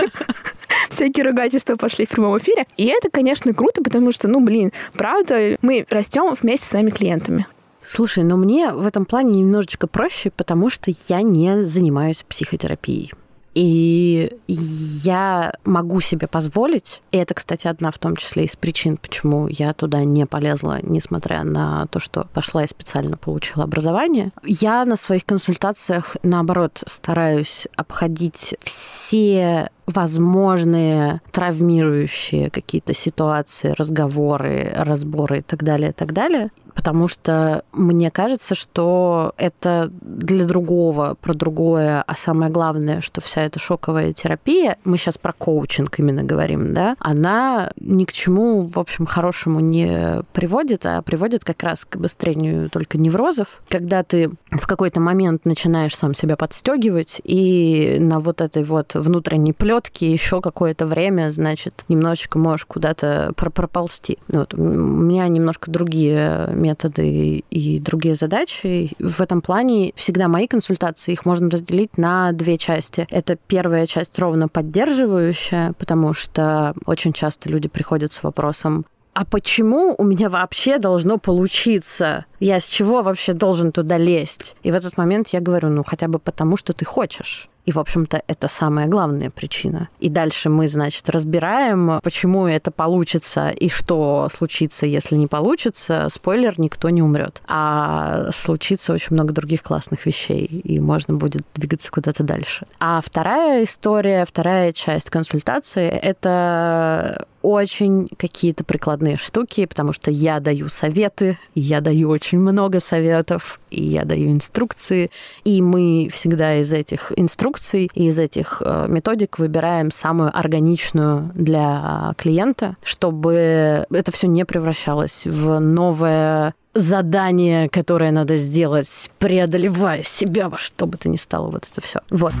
Всякие ругательства пошли в прямом эфире. И это, конечно, круто, потому что, ну, блин, правда, мы растем вместе с своими клиентами. Слушай, но мне в этом плане немножечко проще, потому что я не занимаюсь психотерапией. И я могу себе позволить, и это, кстати, одна в том числе из причин, почему я туда не полезла, несмотря на то, что пошла и специально получила образование. Я на своих консультациях, наоборот, стараюсь обходить все возможные травмирующие какие-то ситуации, разговоры, разборы и так далее, и так далее. Потому что мне кажется, что это для другого, про другое, а самое главное, что вся эта шоковая терапия, мы сейчас про коучинг именно говорим, да, она ни к чему, в общем, хорошему не приводит, а приводит как раз к обострению только неврозов, когда ты в какой-то момент начинаешь сам себя подстегивать и на вот этой вот внутренней плетке еще какое-то время, значит, немножечко можешь куда-то проползти. Вот. У меня немножко другие методы и другие задачи. В этом плане всегда мои консультации, их можно разделить на две части. Это первая часть ровно поддерживающая, потому что очень часто люди приходят с вопросом, а почему у меня вообще должно получиться? Я с чего вообще должен туда лезть? И в этот момент я говорю, ну хотя бы потому, что ты хочешь. И, в общем-то, это самая главная причина. И дальше мы, значит, разбираем, почему это получится и что случится, если не получится. Спойлер, никто не умрет. А случится очень много других классных вещей, и можно будет двигаться куда-то дальше. А вторая история, вторая часть консультации — это очень какие-то прикладные штуки, потому что я даю советы, я даю очень много советов, и я даю инструкции, и мы всегда из этих инструкций из этих э, методик выбираем самую органичную для клиента, чтобы это все не превращалось в новое задание, которое надо сделать, преодолевая себя во что бы то ни стало, вот это все. Вот.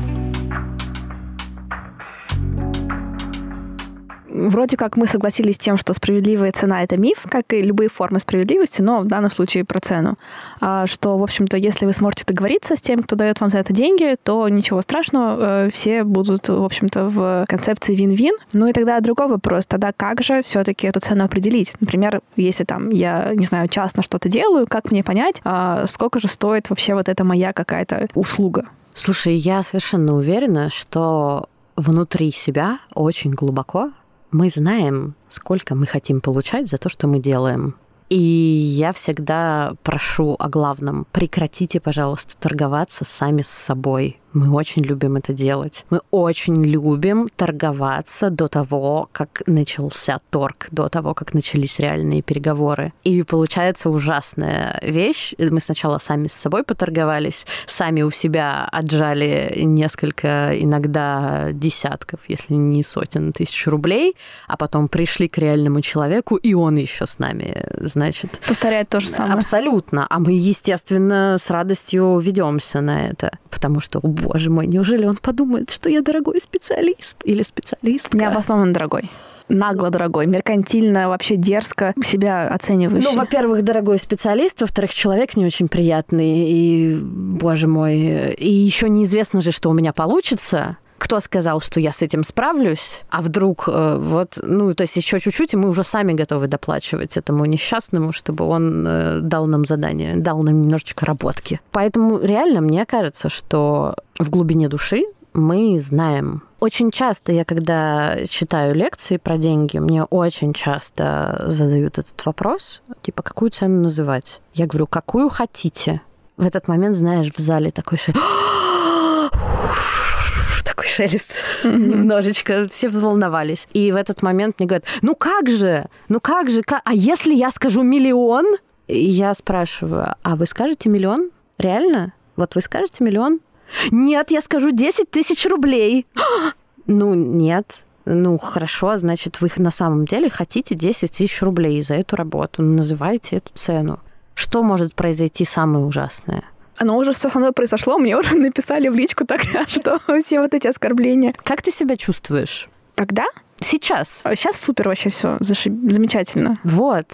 Вроде как мы согласились с тем, что справедливая цена — это миф, как и любые формы справедливости, но в данном случае про цену. А, что, в общем-то, если вы сможете договориться с тем, кто дает вам за это деньги, то ничего страшного, э, все будут, в общем-то, в концепции вин-вин. Ну и тогда другой вопрос, тогда как же все-таки эту цену определить? Например, если там я, не знаю, частно что-то делаю, как мне понять, а сколько же стоит вообще вот эта моя какая-то услуга? Слушай, я совершенно уверена, что внутри себя очень глубоко мы знаем, сколько мы хотим получать за то, что мы делаем. И я всегда прошу о главном. Прекратите, пожалуйста, торговаться сами с собой. Мы очень любим это делать. Мы очень любим торговаться до того, как начался торг, до того, как начались реальные переговоры. И получается ужасная вещь. Мы сначала сами с собой поторговались, сами у себя отжали несколько, иногда десятков, если не сотен тысяч рублей, а потом пришли к реальному человеку, и он еще с нами, значит... Повторяет то же самое. Абсолютно. А мы, естественно, с радостью ведемся на это, потому что, боже мой, неужели он подумает, что я дорогой специалист или специалистка? Необоснованно дорогой нагло дорогой, меркантильно, вообще дерзко себя оцениваешь? Ну, во-первых, дорогой специалист, во-вторых, человек не очень приятный, и, боже мой, и еще неизвестно же, что у меня получится кто сказал, что я с этим справлюсь, а вдруг э, вот, ну, то есть еще чуть-чуть, и мы уже сами готовы доплачивать этому несчастному, чтобы он э, дал нам задание, дал нам немножечко работки. Поэтому реально мне кажется, что в глубине души мы знаем. Очень часто я, когда читаю лекции про деньги, мне очень часто задают этот вопрос, типа, какую цену называть? Я говорю, какую хотите. В этот момент, знаешь, в зале такой такой шелест немножечко, все взволновались. И в этот момент мне говорят, ну как же, ну как же, как... а если я скажу миллион? И я спрашиваю, а вы скажете миллион? Реально? Вот вы скажете миллион? Нет, я скажу 10 тысяч рублей. ну, нет. Ну, хорошо, значит, вы на самом деле хотите 10 тысяч рублей за эту работу. Называйте эту цену. Что может произойти самое ужасное? Оно уже все со мной произошло, мне уже написали в личку тогда, что все вот эти оскорбления. Как ты себя чувствуешь? Тогда? Сейчас. Сейчас супер вообще все, зашиб... замечательно. Вот,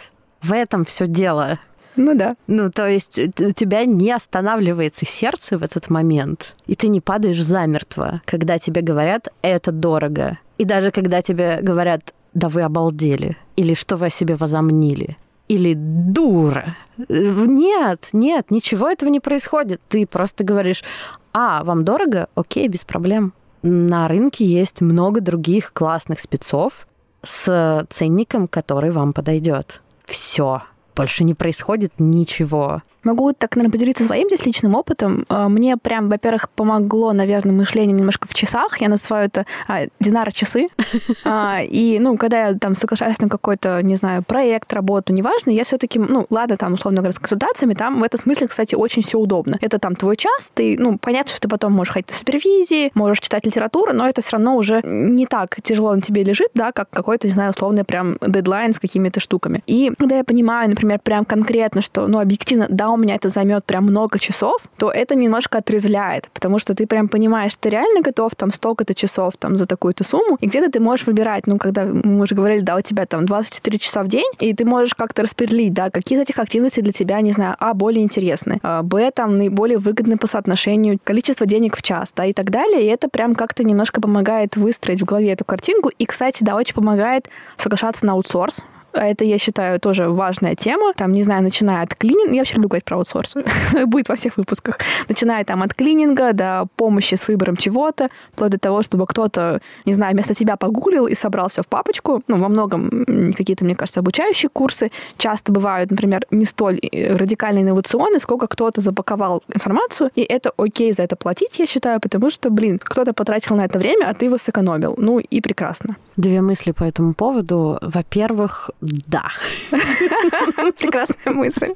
в этом все дело. Ну да. Ну, то есть э, у тебя не останавливается сердце в этот момент, и ты не падаешь замертво, когда тебе говорят «это дорого». И даже когда тебе говорят «да вы обалдели» или «что вы о себе возомнили», или дура. Нет, нет, ничего этого не происходит. Ты просто говоришь, а, вам дорого? Окей, без проблем. На рынке есть много других классных спецов с ценником, который вам подойдет. Все больше не происходит ничего. Могу так, наверное, поделиться своим здесь личным опытом. А, мне прям, во-первых, помогло, наверное, мышление немножко в часах. Я называю это а, Динара часы. А, и, ну, когда я там соглашаюсь на какой-то, не знаю, проект, работу, неважно, я все-таки, ну, ладно, там, условно говоря, с консультациями, там в этом смысле, кстати, очень все удобно. Это там твой час, ты, ну, понятно, что ты потом можешь ходить на супервизии, можешь читать литературу, но это все равно уже не так тяжело на тебе лежит, да, как какой-то, не знаю, условный прям дедлайн с какими-то штуками. И когда я понимаю, например, прям конкретно, что, ну, объективно, да, у меня это займет прям много часов, то это немножко отрезвляет, потому что ты прям понимаешь, ты реально готов там столько-то часов там за такую-то сумму, и где-то ты можешь выбирать, ну, когда мы уже говорили, да, у тебя там 24 часа в день, и ты можешь как-то распределить, да, какие из этих активностей для тебя, не знаю, а, более интересны, а, б, там, наиболее выгодны по соотношению количества денег в час, да, и так далее, и это прям как-то немножко помогает выстроить в голове эту картинку, и, кстати, да, очень помогает соглашаться на аутсорс, это, я считаю, тоже важная тема. Там, не знаю, начиная от клининга, я вообще люблю говорить про аутсорс, будет во всех выпусках, начиная там от клининга до помощи с выбором чего-то, вплоть до того, чтобы кто-то, не знаю, вместо тебя погуглил и собрал все в папочку. Ну, во многом какие-то, мне кажется, обучающие курсы часто бывают, например, не столь э, радикально инновационные, сколько кто-то запаковал информацию, и это окей за это платить, я считаю, потому что, блин, кто-то потратил на это время, а ты его сэкономил. Ну и прекрасно. Две мысли по этому поводу. Во-первых, да. Прекрасная мысль.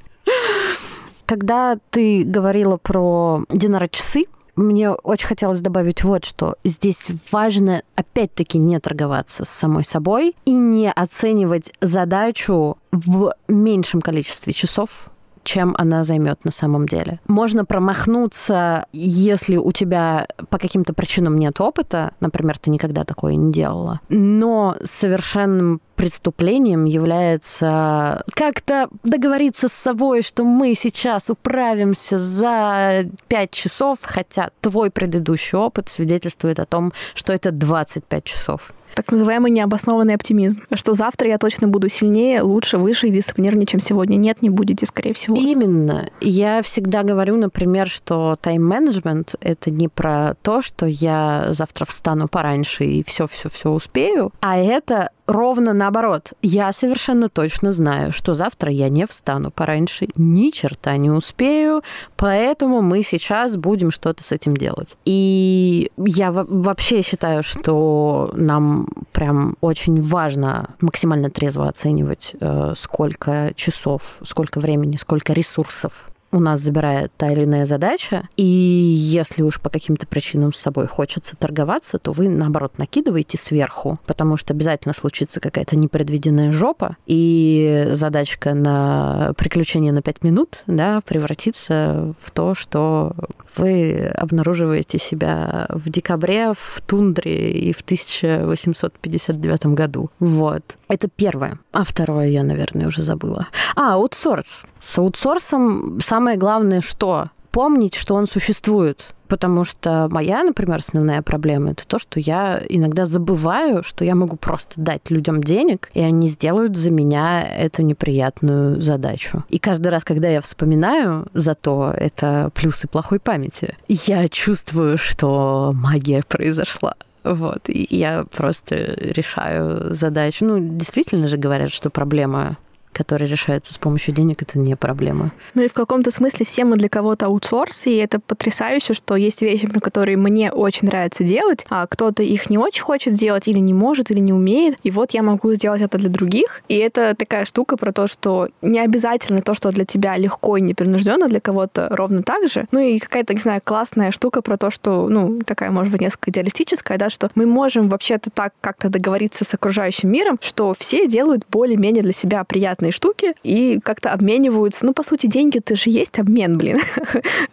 Когда ты говорила про динара-часы, мне очень хотелось добавить вот что. Здесь важно, опять-таки, не торговаться с самой собой и не оценивать задачу в меньшем количестве часов, чем она займет на самом деле. Можно промахнуться, если у тебя по каким-то причинам нет опыта, например, ты никогда такое не делала, но совершенным преступлением является как-то договориться с собой, что мы сейчас управимся за 5 часов, хотя твой предыдущий опыт свидетельствует о том, что это 25 часов так называемый необоснованный оптимизм, что завтра я точно буду сильнее, лучше, выше и дисциплинированнее, чем сегодня. Нет, не будете, скорее всего. Именно. Я всегда говорю, например, что тайм-менеджмент — это не про то, что я завтра встану пораньше и все-все-все успею, а это ровно наоборот. Я совершенно точно знаю, что завтра я не встану пораньше, ни черта не успею, поэтому мы сейчас будем что-то с этим делать. И я вообще считаю, что нам прям очень важно максимально трезво оценивать, э, сколько часов, сколько времени, сколько ресурсов у нас забирает та или иная задача, и если уж по каким-то причинам с собой хочется торговаться, то вы, наоборот, накидываете сверху, потому что обязательно случится какая-то непредвиденная жопа, и задачка на приключение на 5 минут да, превратится в то, что вы обнаруживаете себя в декабре в тундре и в 1859 году. Вот. Это первое. А второе я, наверное, уже забыла. А, аутсорс. С аутсорсом самое главное что? Помнить, что он существует. Потому что моя, например, основная проблема это то, что я иногда забываю, что я могу просто дать людям денег, и они сделают за меня эту неприятную задачу. И каждый раз, когда я вспоминаю, зато это плюсы плохой памяти, я чувствую, что магия произошла. Вот, и я просто решаю задачу. Ну, действительно же говорят, что проблема который решается с помощью денег, это не проблема. Ну и в каком-то смысле все мы для кого-то аутсорс, и это потрясающе, что есть вещи, которые мне очень нравится делать, а кто-то их не очень хочет сделать или не может, или не умеет, и вот я могу сделать это для других. И это такая штука про то, что не обязательно то, что для тебя легко и непринужденно, для кого-то ровно так же. Ну и какая-то, не знаю, классная штука про то, что, ну, такая, может быть, несколько идеалистическая, да, что мы можем вообще-то так как-то договориться с окружающим миром, что все делают более-менее для себя приятно приятные штуки и как-то обмениваются. Ну, по сути, деньги это же есть обмен, блин.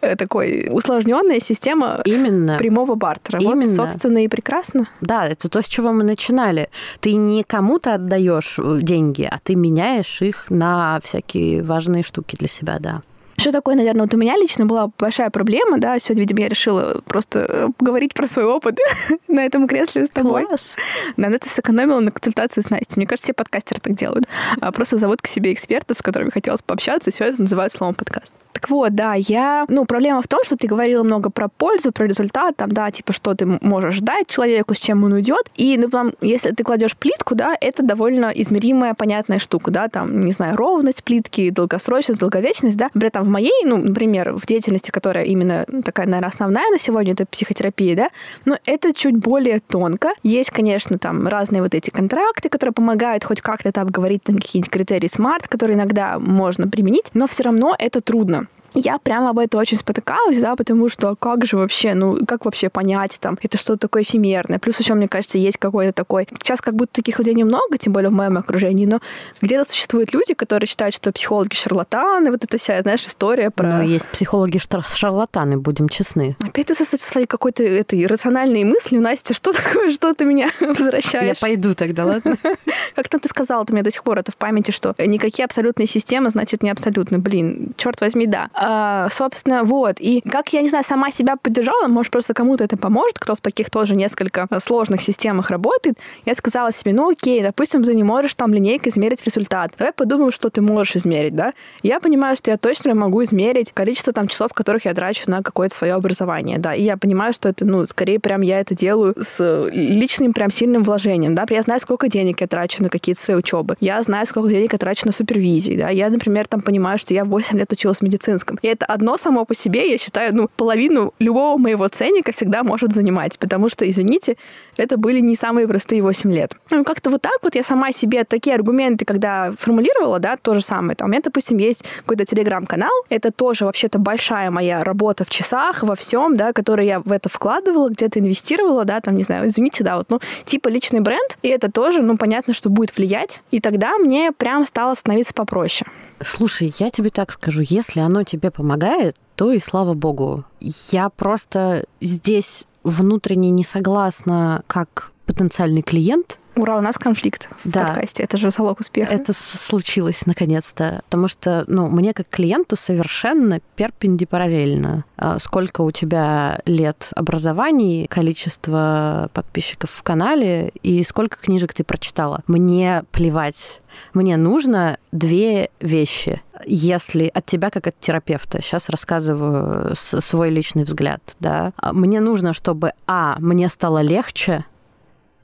Такой усложненная система Именно. прямого бартера. Именно. Вот, собственно, и прекрасно. Да, это то, с чего мы начинали. Ты не кому-то отдаешь э, деньги, а ты меняешь их на всякие важные штуки для себя, да. Что такое, наверное, вот у меня лично была большая проблема, да, сегодня, видимо, я решила просто э, поговорить про свой опыт на этом кресле с тобой. Класс. Но это сэкономила на консультации с Настей. Мне кажется, все подкастеры так делают. А просто зовут к себе экспертов, с которыми хотелось пообщаться, и все это называют словом подкаст. Так вот, да, я... Ну, проблема в том, что ты говорила много про пользу, про результат, там, да, типа, что ты можешь дать человеку, с чем он уйдет. И, ну, там, если ты кладешь плитку, да, это довольно измеримая, понятная штука, да, там, не знаю, ровность плитки, долгосрочность, долговечность, да. При этом в моей, ну, например, в деятельности, которая именно такая, наверное, основная на сегодня, это психотерапия, да, но это чуть более тонко. Есть, конечно, там разные вот эти контракты, которые помогают хоть как-то это обговорить, там какие-нибудь критерии смарт, которые иногда можно применить, но все равно это трудно я прямо об этом очень спотыкалась, да, потому что как же вообще, ну, как вообще понять там, это что-то такое эфемерное. Плюс еще, мне кажется, есть какой-то такой... Сейчас как будто таких людей немного, тем более в моем окружении, но где-то существуют люди, которые считают, что психологи шарлатаны, вот эта вся, знаешь, история про... Но есть психологи шарлатаны, будем честны. Опять ты со своей какой-то этой рациональной мыслью, Настя, что такое, что ты меня возвращаешь? Я пойду тогда, ладно? Как там ты сказала, ты мне до сих пор это в памяти, что никакие абсолютные системы, значит, не абсолютно. Блин, черт возьми, да. А, собственно, вот. И как, я не знаю, сама себя поддержала, может, просто кому-то это поможет, кто в таких тоже несколько сложных системах работает. Я сказала себе, ну окей, допустим, ты не можешь там линейкой измерить результат. Давай подумаем, что ты можешь измерить, да? Я понимаю, что я точно могу измерить количество там часов, которых я трачу на какое-то свое образование, да. И я понимаю, что это, ну, скорее прям я это делаю с личным прям сильным вложением, да. Я знаю, сколько денег я трачу на какие-то свои учебы. Я знаю, сколько денег я трачу на супервизии, да. Я, например, там понимаю, что я 8 лет училась в медицинском. И это одно само по себе, я считаю, ну, половину любого моего ценника всегда может занимать, потому что, извините, это были не самые простые 8 лет. Ну, как-то вот так вот я сама себе такие аргументы, когда формулировала, да, то же самое. Там, у меня, допустим, есть какой-то телеграм-канал, это тоже вообще-то большая моя работа в часах, во всем, да, которую я в это вкладывала, где-то инвестировала, да, там, не знаю, извините, да, вот, ну, типа личный бренд, и это тоже, ну, понятно, что будет влиять, и тогда мне прям стало становиться попроще. Слушай, я тебе так скажу, если оно тебе помогает, то и слава богу. Я просто здесь внутренне не согласна как потенциальный клиент, Ура, у нас конфликт в да. подкасте. Это же залог успеха. Это случилось наконец-то. Потому что, ну, мне как клиенту совершенно перпендипараллельно. А, сколько у тебя лет образований, количество подписчиков в канале и сколько книжек ты прочитала. Мне плевать. Мне нужно две вещи. Если от тебя, как от терапевта, сейчас рассказываю свой личный взгляд, да, а, мне нужно, чтобы, а, мне стало легче,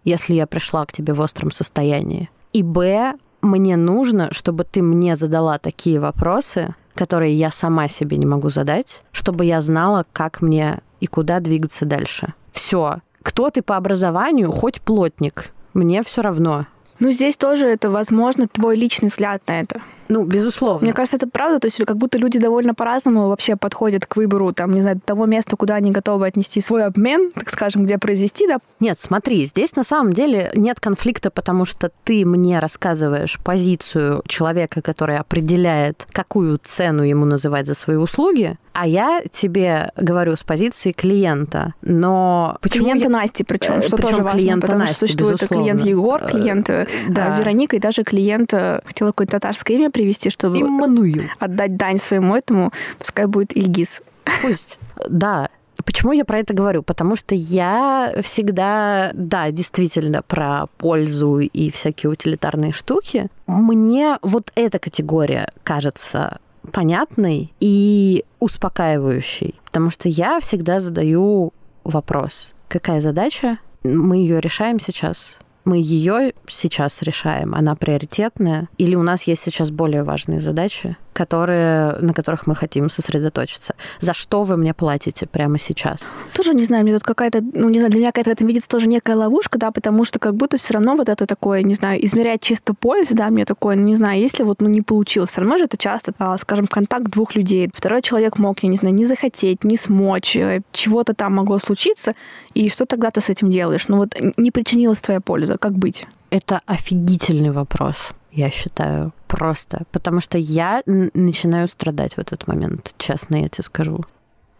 если я пришла к тебе в остром состоянии. И Б, мне нужно, чтобы ты мне задала такие вопросы, которые я сама себе не могу задать, чтобы я знала, как мне и куда двигаться дальше. Все. Кто ты по образованию, хоть плотник, мне все равно. Ну, здесь тоже это, возможно, твой личный взгляд на это. Ну, безусловно. Мне кажется, это правда. То есть как будто люди довольно по-разному вообще подходят к выбору, там, не знаю, того места, куда они готовы отнести свой обмен, так скажем, где произвести, да? Нет, смотри, здесь на самом деле нет конфликта, потому что ты мне рассказываешь позицию человека, который определяет, какую цену ему называть за свои услуги, а я тебе говорю с позиции клиента, но почему клиента я... Насти, причем, э, что причем тоже важно, клиента потому Насти, что существует безусловно. клиент Егор, клиент э, да. Вероника и даже клиент хотела какое-то татарское имя привести, чтобы Иммануил. отдать дань своему этому, пускай будет Ильгиз. Пусть, да. Почему я про это говорю? Потому что я всегда, да, действительно, про пользу и всякие утилитарные штуки. Мне вот эта категория кажется понятной и успокаивающей, потому что я всегда задаю вопрос, какая задача, мы ее решаем сейчас, мы ее сейчас решаем, она приоритетная, или у нас есть сейчас более важные задачи, которые, на которых мы хотим сосредоточиться. За что вы мне платите прямо сейчас? Тоже не знаю, мне тут какая-то, ну не знаю, для меня какая-то в этом видится тоже некая ловушка, да, потому что как будто все равно вот это такое, не знаю, измерять чисто пользу, да, мне такое, ну не знаю, если вот ну не получилось, все равно же это часто, а, скажем, контакт двух людей. Второй человек мог, я не знаю, не захотеть, не смочь, э, чего-то там могло случиться, и что тогда ты с этим делаешь? Ну вот не причинилась твоя польза, как быть? Это офигительный вопрос я считаю, просто. Потому что я начинаю страдать в этот момент, честно я тебе скажу.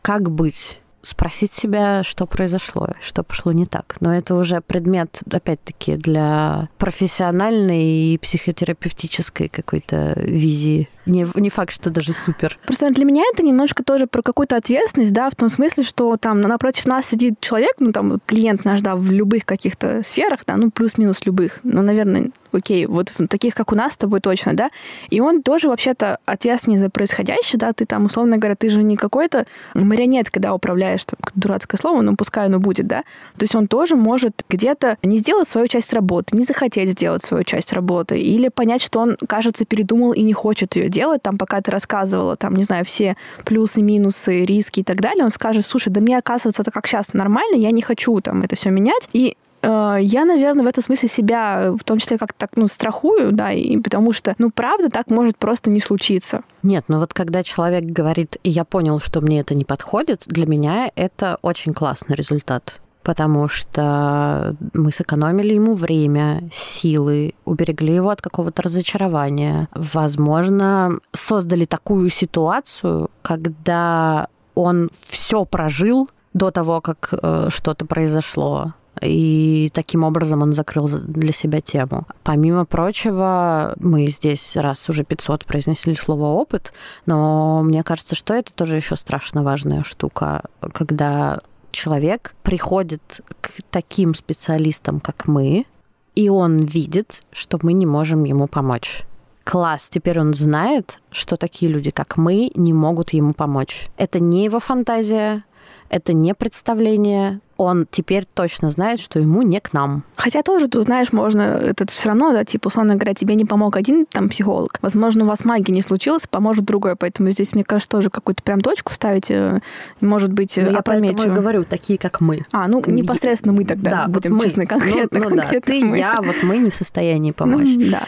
Как быть? спросить себя, что произошло, что пошло не так. Но это уже предмет, опять-таки, для профессиональной и психотерапевтической какой-то визии. Не, не факт, что даже супер. Просто для меня это немножко тоже про какую-то ответственность, да, в том смысле, что там напротив нас сидит человек, ну там клиент наш, да, в любых каких-то сферах, да, ну плюс-минус любых, ну, наверное, окей, вот таких, как у нас с тобой точно, да, и он тоже вообще-то ответственный за происходящее, да, ты там, условно говоря, ты же не какой-то марионет, когда управляешь, там, дурацкое слово, но пускай оно будет, да, то есть он тоже может где-то не сделать свою часть работы, не захотеть сделать свою часть работы, или понять, что он, кажется, передумал и не хочет ее делать, там, пока ты рассказывала, там, не знаю, все плюсы, минусы, риски и так далее, он скажет, слушай, да мне, оказывается, это как сейчас нормально, я не хочу там это все менять, и я, наверное, в этом смысле себя в том числе как-то так, ну, страхую, да, и потому что, ну, правда, так может просто не случиться. Нет, ну вот когда человек говорит, я понял, что мне это не подходит, для меня это очень классный результат потому что мы сэкономили ему время, силы, уберегли его от какого-то разочарования. Возможно, создали такую ситуацию, когда он все прожил до того, как э, что-то произошло и таким образом он закрыл для себя тему. Помимо прочего, мы здесь раз уже 500 произнесли слово «опыт», но мне кажется, что это тоже еще страшно важная штука, когда человек приходит к таким специалистам, как мы, и он видит, что мы не можем ему помочь. Класс, теперь он знает, что такие люди, как мы, не могут ему помочь. Это не его фантазия, это не представление, он теперь точно знает, что ему не к нам. Хотя тоже, ты знаешь, можно это все равно, да, типа, условно говоря, тебе не помог один там психолог. Возможно, у вас магии не случилось, поможет другой. Поэтому здесь, мне кажется, тоже какую-то прям точку ставить, э, может быть, ну, опрометчиво. Я говорю, такие, как мы. А, ну, непосредственно мы тогда да, будем вот мы. честны, конкретно. Ну, ну да, ты, мы. я, вот мы не в состоянии помочь. Ну, да.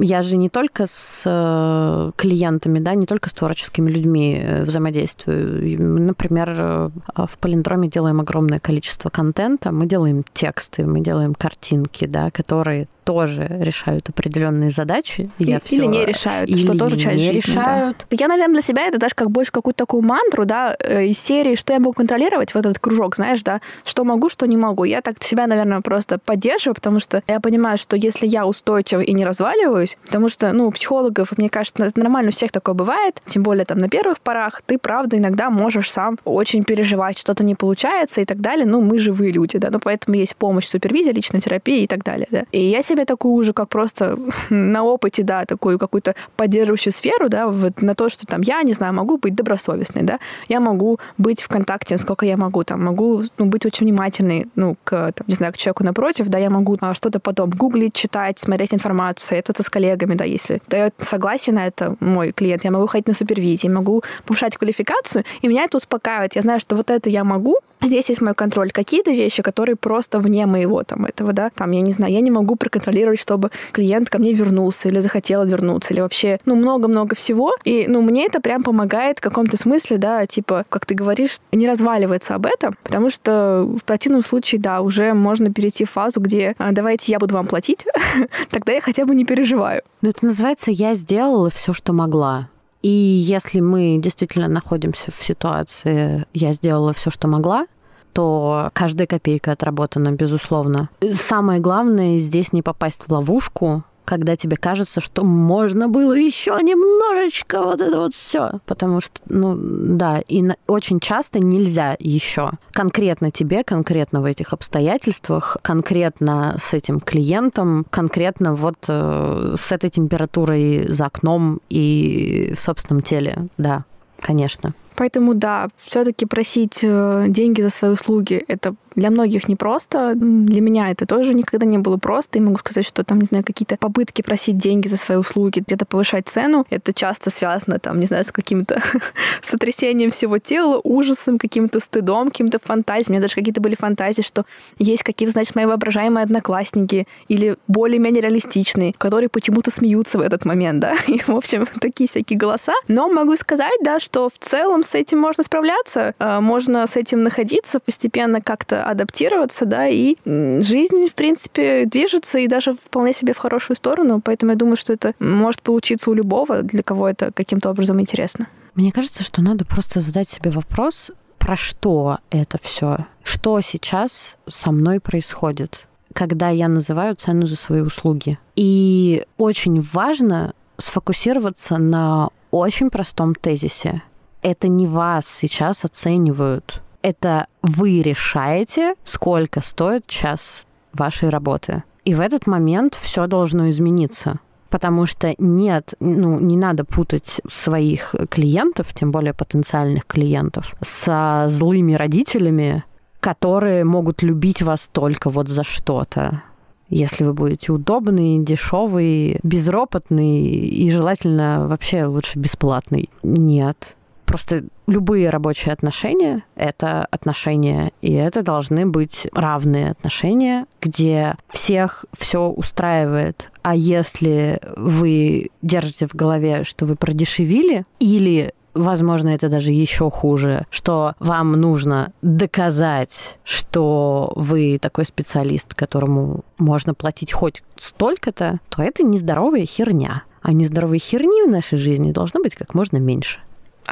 Я же не только с э, клиентами, да, не только с творческими людьми э, взаимодействую. Например, в Полиндроме делаем огромное количество количество контента, мы делаем тексты, мы делаем картинки, да, которые тоже решают определенные задачи. И, я или не решают, или что тоже часть не жизни, решают. Да. Я, наверное, для себя это даже как больше какую-то такую мантру, да, э, из серии, что я могу контролировать в этот кружок, знаешь, да, что могу, что не могу. Я так себя, наверное, просто поддерживаю, потому что я понимаю, что если я устойчива и не разваливаюсь, потому что, ну, у психологов, мне кажется, это нормально, у всех такое бывает, тем более там на первых порах, ты, правда, иногда можешь сам очень переживать, что-то не получается и так далее. Ну, мы живые люди, да, ну, поэтому есть помощь, супервизия, личная терапия и так далее, да. И я себе такую уже как просто на опыте, да, такую какую-то поддерживающую сферу, да, вот на то, что там я, не знаю, могу быть добросовестной, да, я могу быть в контакте, насколько я могу, там, могу ну, быть очень внимательной, ну, к, там, не знаю, к человеку напротив, да, я могу а, что-то потом гуглить, читать, смотреть информацию, советоваться с коллегами, да, если дает согласие на это мой клиент, я могу ходить на супервизии, могу повышать квалификацию, и меня это успокаивает. Я знаю, что вот это я могу, здесь есть мой контроль. Какие-то вещи, которые просто вне моего там этого, да, там, я не знаю, я не могу проконтролировать, чтобы клиент ко мне вернулся или захотел вернуться, или вообще, ну, много-много всего. И, ну, мне это прям помогает в каком-то смысле, да, типа, как ты говоришь, не разваливаться об этом, потому что в противном случае, да, уже можно перейти в фазу, где а, давайте я буду вам платить, тогда я хотя бы не переживаю. Ну, это называется «я сделала все, что могла». И если мы действительно находимся в ситуации «я сделала все, что могла», то каждая копейка отработана, безусловно. Самое главное здесь не попасть в ловушку, когда тебе кажется, что можно было еще немножечко вот это вот все. Потому что, ну, да, и на, очень часто нельзя еще. Конкретно тебе, конкретно в этих обстоятельствах, конкретно с этим клиентом, конкретно вот э, с этой температурой за окном и в собственном теле. Да, конечно. Поэтому, да, все-таки просить э, деньги за свои услуги это для многих непросто. Для меня это тоже никогда не было просто. И могу сказать, что там, не знаю, какие-то попытки просить деньги за свои услуги, где-то повышать цену, это часто связано, там, не знаю, с каким-то сотрясением всего тела, ужасом, каким-то стыдом, каким-то фантазией. У меня даже какие-то были фантазии, что есть какие-то, значит, мои воображаемые одноклассники или более-менее реалистичные, которые почему-то смеются в этот момент, да. И, в общем, такие всякие голоса. Но могу сказать, да, что в целом с этим можно справляться, а, можно с этим находиться, постепенно как-то адаптироваться, да, и жизнь, в принципе, движется и даже вполне себе в хорошую сторону, поэтому я думаю, что это может получиться у любого, для кого это каким-то образом интересно. Мне кажется, что надо просто задать себе вопрос, про что это все, что сейчас со мной происходит, когда я называю цену за свои услуги. И очень важно сфокусироваться на очень простом тезисе. Это не вас сейчас оценивают это вы решаете, сколько стоит час вашей работы. И в этот момент все должно измениться потому что нет, ну, не надо путать своих клиентов, тем более потенциальных клиентов, со злыми родителями, которые могут любить вас только вот за что-то. Если вы будете удобный, дешевый, безропотный и желательно вообще лучше бесплатный. Нет, Просто любые рабочие отношения — это отношения, и это должны быть равные отношения, где всех все устраивает. А если вы держите в голове, что вы продешевили, или возможно, это даже еще хуже, что вам нужно доказать, что вы такой специалист, которому можно платить хоть столько-то, то это нездоровая херня. А нездоровой херни в нашей жизни должно быть как можно меньше.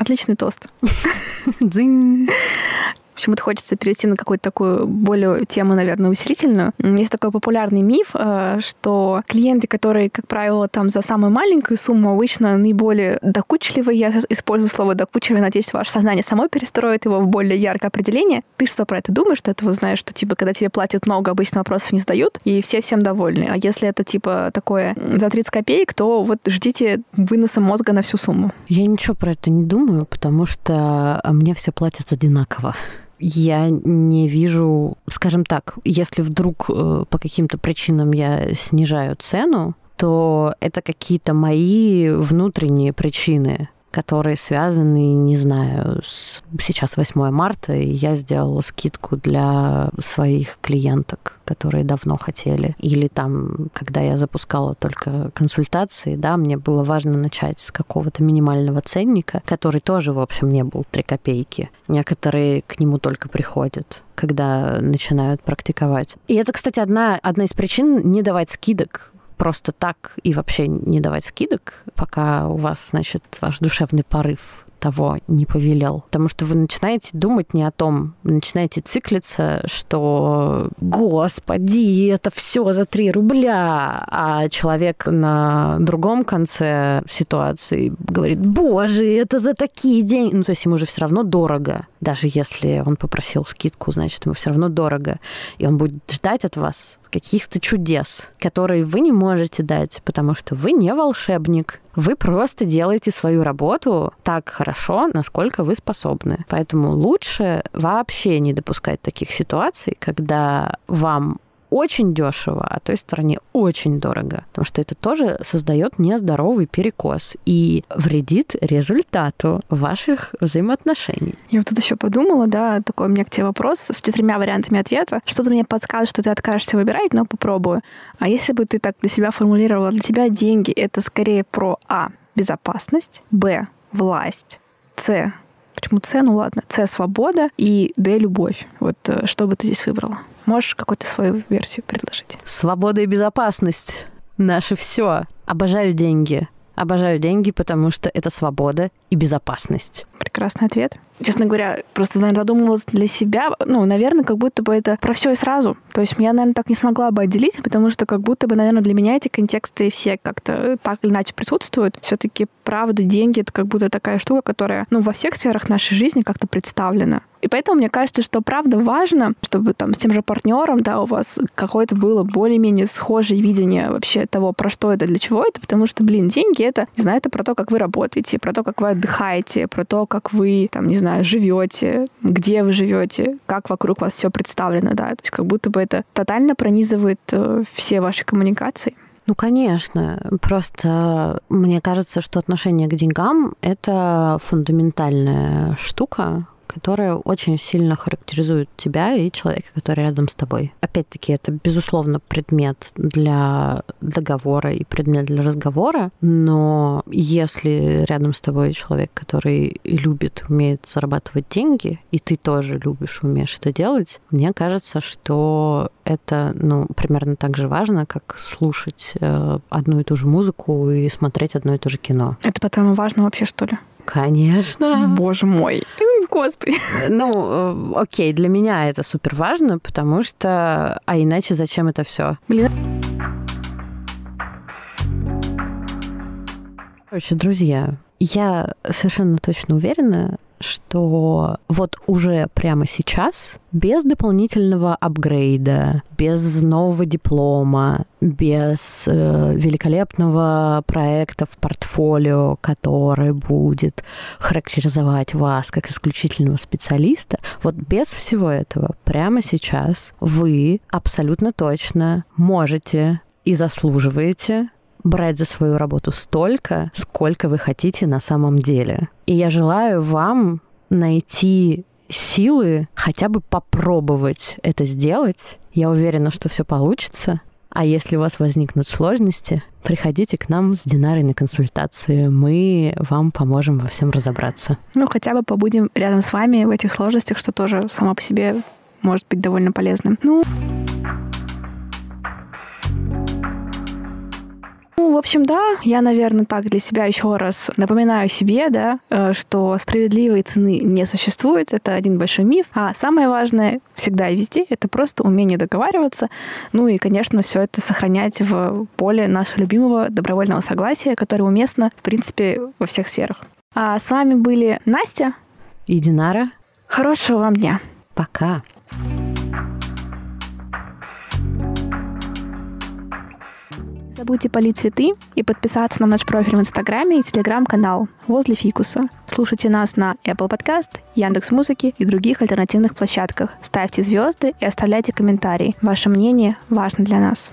Отличный тост. Дзынь. Почему-то хочется перейти на какую-то такую более тему, наверное, усилительную. Есть такой популярный миф, э, что клиенты, которые, как правило, там за самую маленькую сумму, обычно наиболее докучливые. Я использую слово докучливый, надеюсь, ваше сознание само перестроит его в более яркое определение. Ты что про это думаешь? Ты этого знаешь, что, типа, когда тебе платят много, обычно вопросов не задают, и все всем довольны. А если это, типа, такое за 30 копеек, то вот ждите выноса мозга на всю сумму. Я ничего про это не думаю, потому что мне все платят одинаково я не вижу, скажем так, если вдруг э, по каким-то причинам я снижаю цену, то это какие-то мои внутренние причины которые связаны, не знаю, с... сейчас 8 марта, и я сделала скидку для своих клиенток, которые давно хотели. Или там, когда я запускала только консультации, да, мне было важно начать с какого-то минимального ценника, который тоже, в общем, не был 3 копейки. Некоторые к нему только приходят когда начинают практиковать. И это, кстати, одна, одна из причин не давать скидок просто так и вообще не давать скидок, пока у вас, значит, ваш душевный порыв того не повелел. Потому что вы начинаете думать не о том, начинаете циклиться, что «Господи, это все за 3 рубля!» А человек на другом конце ситуации говорит «Боже, это за такие деньги!» Ну, то есть ему же все равно дорого. Даже если он попросил скидку, значит, ему все равно дорого. И он будет ждать от вас каких-то чудес, которые вы не можете дать, потому что вы не волшебник. Вы просто делаете свою работу так хорошо, насколько вы способны. Поэтому лучше вообще не допускать таких ситуаций, когда вам очень дешево, а той стороне очень дорого. Потому что это тоже создает нездоровый перекос и вредит результату ваших взаимоотношений. Я вот тут еще подумала, да, такой у меня к тебе вопрос с четырьмя вариантами ответа. Что-то мне подсказывает, что ты откажешься выбирать, но попробую. А если бы ты так для себя формулировала, для тебя деньги — это скорее про А — безопасность, Б — власть, С Почему С? Ну ладно. С — свобода и Д — любовь. Вот э, что бы ты здесь выбрала? Можешь какую-то свою версию предложить? Свобода и безопасность. Наше все. Обожаю деньги. Обожаю деньги, потому что это свобода и безопасность. Прекрасный ответ. Честно говоря, просто, наверное, задумывалась для себя. Ну, наверное, как будто бы это про все и сразу. То есть я, наверное, так не смогла бы отделить, потому что как будто бы, наверное, для меня эти контексты все как-то так или иначе присутствуют. Все-таки правда, деньги — это как будто такая штука, которая, ну, во всех сферах нашей жизни как-то представлена. И поэтому мне кажется, что правда важно, чтобы там с тем же партнером, да, у вас какое-то было более-менее схожее видение вообще того, про что это, для чего это, потому что, блин, деньги это, не знаю, это про то, как вы работаете, про то, как вы отдыхаете, про то, как вы, там, не знаю, живете, где вы живете, как вокруг вас все представлено, да, то есть как будто бы это тотально пронизывает э, все ваши коммуникации. Ну, конечно. Просто мне кажется, что отношение к деньгам — это фундаментальная штука, которая очень сильно характеризует тебя и человека, который рядом с тобой. Опять-таки, это, безусловно, предмет для договора и предмет для разговора, но если рядом с тобой человек, который любит, умеет зарабатывать деньги, и ты тоже любишь, умеешь это делать, мне кажется, что это ну, примерно так же важно, как слушать э, одну и ту же музыку и смотреть одно и то же кино. Это потому важно вообще, что ли? Конечно. Боже мой. Господи. Ну, э, окей, для меня это супер важно, потому что... А иначе зачем это все? Блин. Короче, друзья, я совершенно точно уверена, что вот уже прямо сейчас, без дополнительного апгрейда, без нового диплома, без э, великолепного проекта в портфолио, который будет характеризовать вас как исключительного специалиста, вот без всего этого прямо сейчас вы абсолютно точно можете и заслуживаете брать за свою работу столько, сколько вы хотите на самом деле. И я желаю вам найти силы хотя бы попробовать это сделать. Я уверена, что все получится. А если у вас возникнут сложности, приходите к нам с Динарой на консультацию. Мы вам поможем во всем разобраться. Ну, хотя бы побудем рядом с вами в этих сложностях, что тоже само по себе может быть довольно полезным. Ну, Ну, в общем, да, я, наверное, так для себя еще раз напоминаю себе, да, э, что справедливой цены не существует, это один большой миф, а самое важное всегда и везде это просто умение договариваться, ну и, конечно, все это сохранять в поле нашего любимого добровольного согласия, которое уместно, в принципе, во всех сферах. А с вами были Настя и Динара. Хорошего вам дня. Пока. Забудьте полить цветы и подписаться на наш профиль в Инстаграме и Телеграм-канал «Возле фикуса». Слушайте нас на Apple Podcast, Яндекс Музыки и других альтернативных площадках. Ставьте звезды и оставляйте комментарии. Ваше мнение важно для нас.